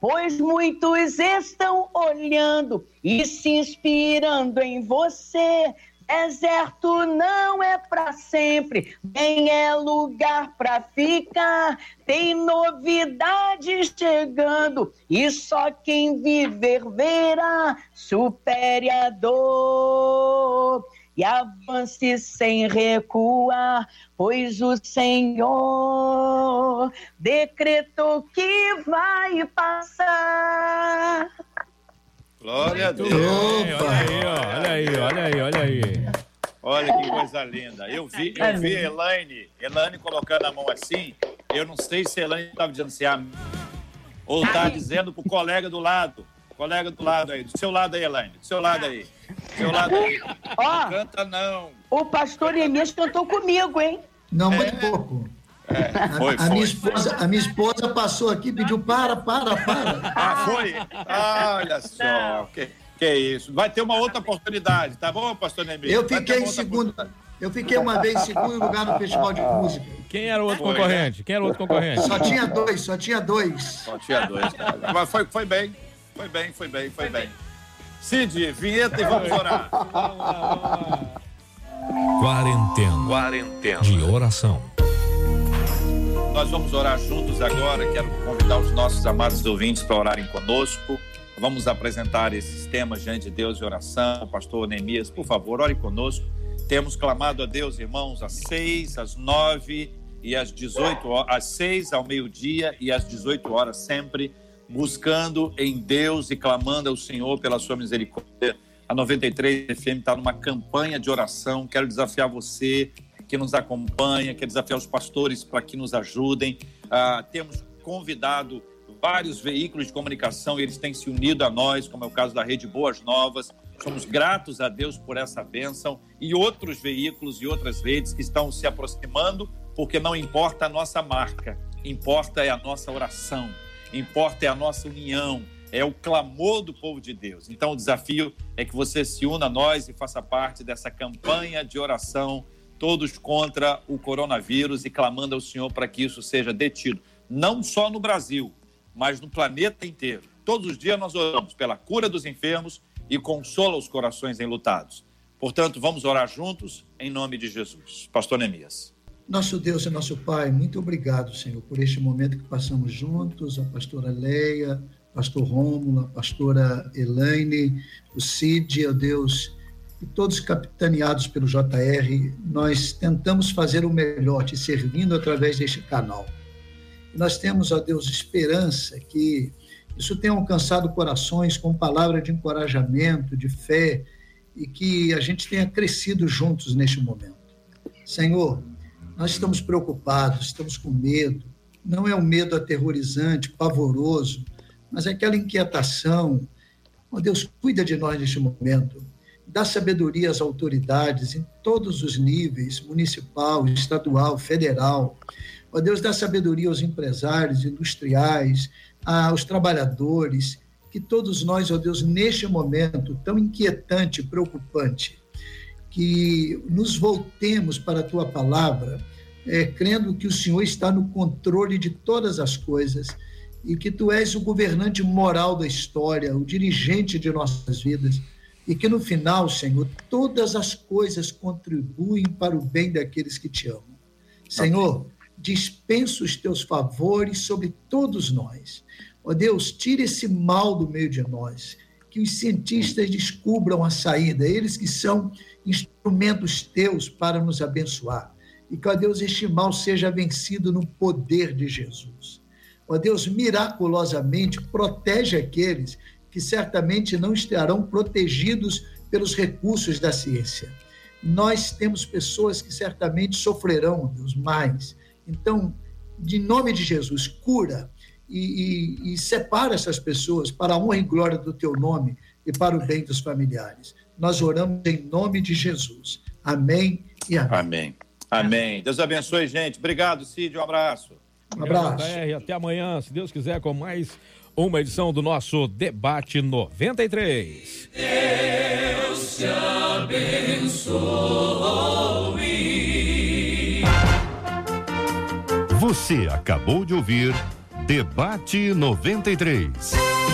Pois muitos estão olhando e se inspirando em você. Deserto não é para sempre, nem é lugar para ficar. Tem novidades chegando e só quem viver verá. Supere a dor e avance sem recuar, pois o Senhor decretou que vai passar. Glória a Deus. Bem, olha aí, ó, olha aí, olha aí, olha aí. Olha que coisa linda. Eu vi, eu vi a Elaine, Elaine colocando a mão assim. Eu não sei se a Elaine estava dizendo assim, ah, ou está dizendo pro colega do lado. Colega do lado aí, do seu lado aí, Elaine. Do seu lado aí. Do seu lado aí. Ó, Não canta não. o pastor Emias cantou comigo, hein? Não, muito pouco. É, A, foi, a foi. minha esposa, a minha esposa passou aqui e pediu para, para, para. Ah, foi? Olha só. Que, que isso. Vai ter uma outra oportunidade, tá bom, pastor Nemir? Eu fiquei em segundo. Eu fiquei uma vez em segundo lugar no Festival de Música. Quem era o outro Foi, concorrente? Quem era o outro concorrente? Só tinha dois, só tinha dois. Só tinha dois. cara. Mas foi, foi bem. Foi bem, foi bem, foi bem. Cid, vinheta e vamos orar. Quarentena. Quarentena. De oração. Nós vamos orar juntos agora. Quero convidar os nossos amados ouvintes para orarem conosco. Vamos apresentar esses temas diante de Deus de oração. Pastor Neemias, por favor, ore conosco. Temos clamado a Deus, irmãos, às seis, às nove e às 18 horas, às seis ao meio-dia e às 18 horas, sempre buscando em Deus e clamando ao Senhor pela sua misericórdia. A 93 FM está numa campanha de oração. Quero desafiar você que nos acompanha, quero desafiar os pastores para que nos ajudem. Ah, temos convidado vários veículos de comunicação e eles têm se unido a nós, como é o caso da Rede Boas Novas. Somos gratos a Deus por essa bênção e outros veículos e outras redes que estão se aproximando, porque não importa a nossa marca, importa é a nossa oração, importa é a nossa união, é o clamor do povo de Deus. Então o desafio é que você se una a nós e faça parte dessa campanha de oração, todos contra o coronavírus e clamando ao Senhor para que isso seja detido, não só no Brasil, mas no planeta inteiro. Todos os dias nós oramos pela cura dos enfermos e consola os corações enlutados. Portanto, vamos orar juntos em nome de Jesus. Pastor Neemias. Nosso Deus e nosso Pai, muito obrigado, Senhor, por este momento que passamos juntos, a pastora Leia, pastor Rômulo, a pastora Elaine, o Cid, ó Deus, e todos capitaneados pelo JR, nós tentamos fazer o melhor, te servindo através deste canal. Nós temos, ó Deus, esperança que isso tenha alcançado corações com palavra de encorajamento, de fé, e que a gente tenha crescido juntos neste momento. Senhor, nós estamos preocupados, estamos com medo. Não é um medo aterrorizante, pavoroso, mas é aquela inquietação. Oh, Deus, cuida de nós neste momento. Dá sabedoria às autoridades em todos os níveis municipal, estadual, federal. Oh, Deus, dá sabedoria aos empresários, industriais, aos trabalhadores, que todos nós, ó oh Deus, neste momento tão inquietante, preocupante, que nos voltemos para a tua palavra, é, crendo que o Senhor está no controle de todas as coisas e que tu és o governante moral da história, o dirigente de nossas vidas, e que no final, Senhor, todas as coisas contribuem para o bem daqueles que te amam. Senhor, dispensa os teus favores sobre todos nós. Ó Deus, tira esse mal do meio de nós, que os cientistas descubram a saída, eles que são instrumentos teus para nos abençoar. E que, ó Deus, este mal seja vencido no poder de Jesus. Ó Deus, miraculosamente protege aqueles que certamente não estarão protegidos pelos recursos da ciência. Nós temos pessoas que certamente sofrerão, Deus, mais. Então, de nome de Jesus, cura e, e, e separa essas pessoas para a honra e glória do teu nome e para o bem dos familiares. Nós oramos em nome de Jesus. Amém e amém. Amém. Amém. Deus abençoe, gente. Obrigado, Cid. Um abraço. Um abraço. Até amanhã, se Deus quiser, com mais uma edição do nosso Debate 93. Deus te abençoe. Você acabou de ouvir Debate 93.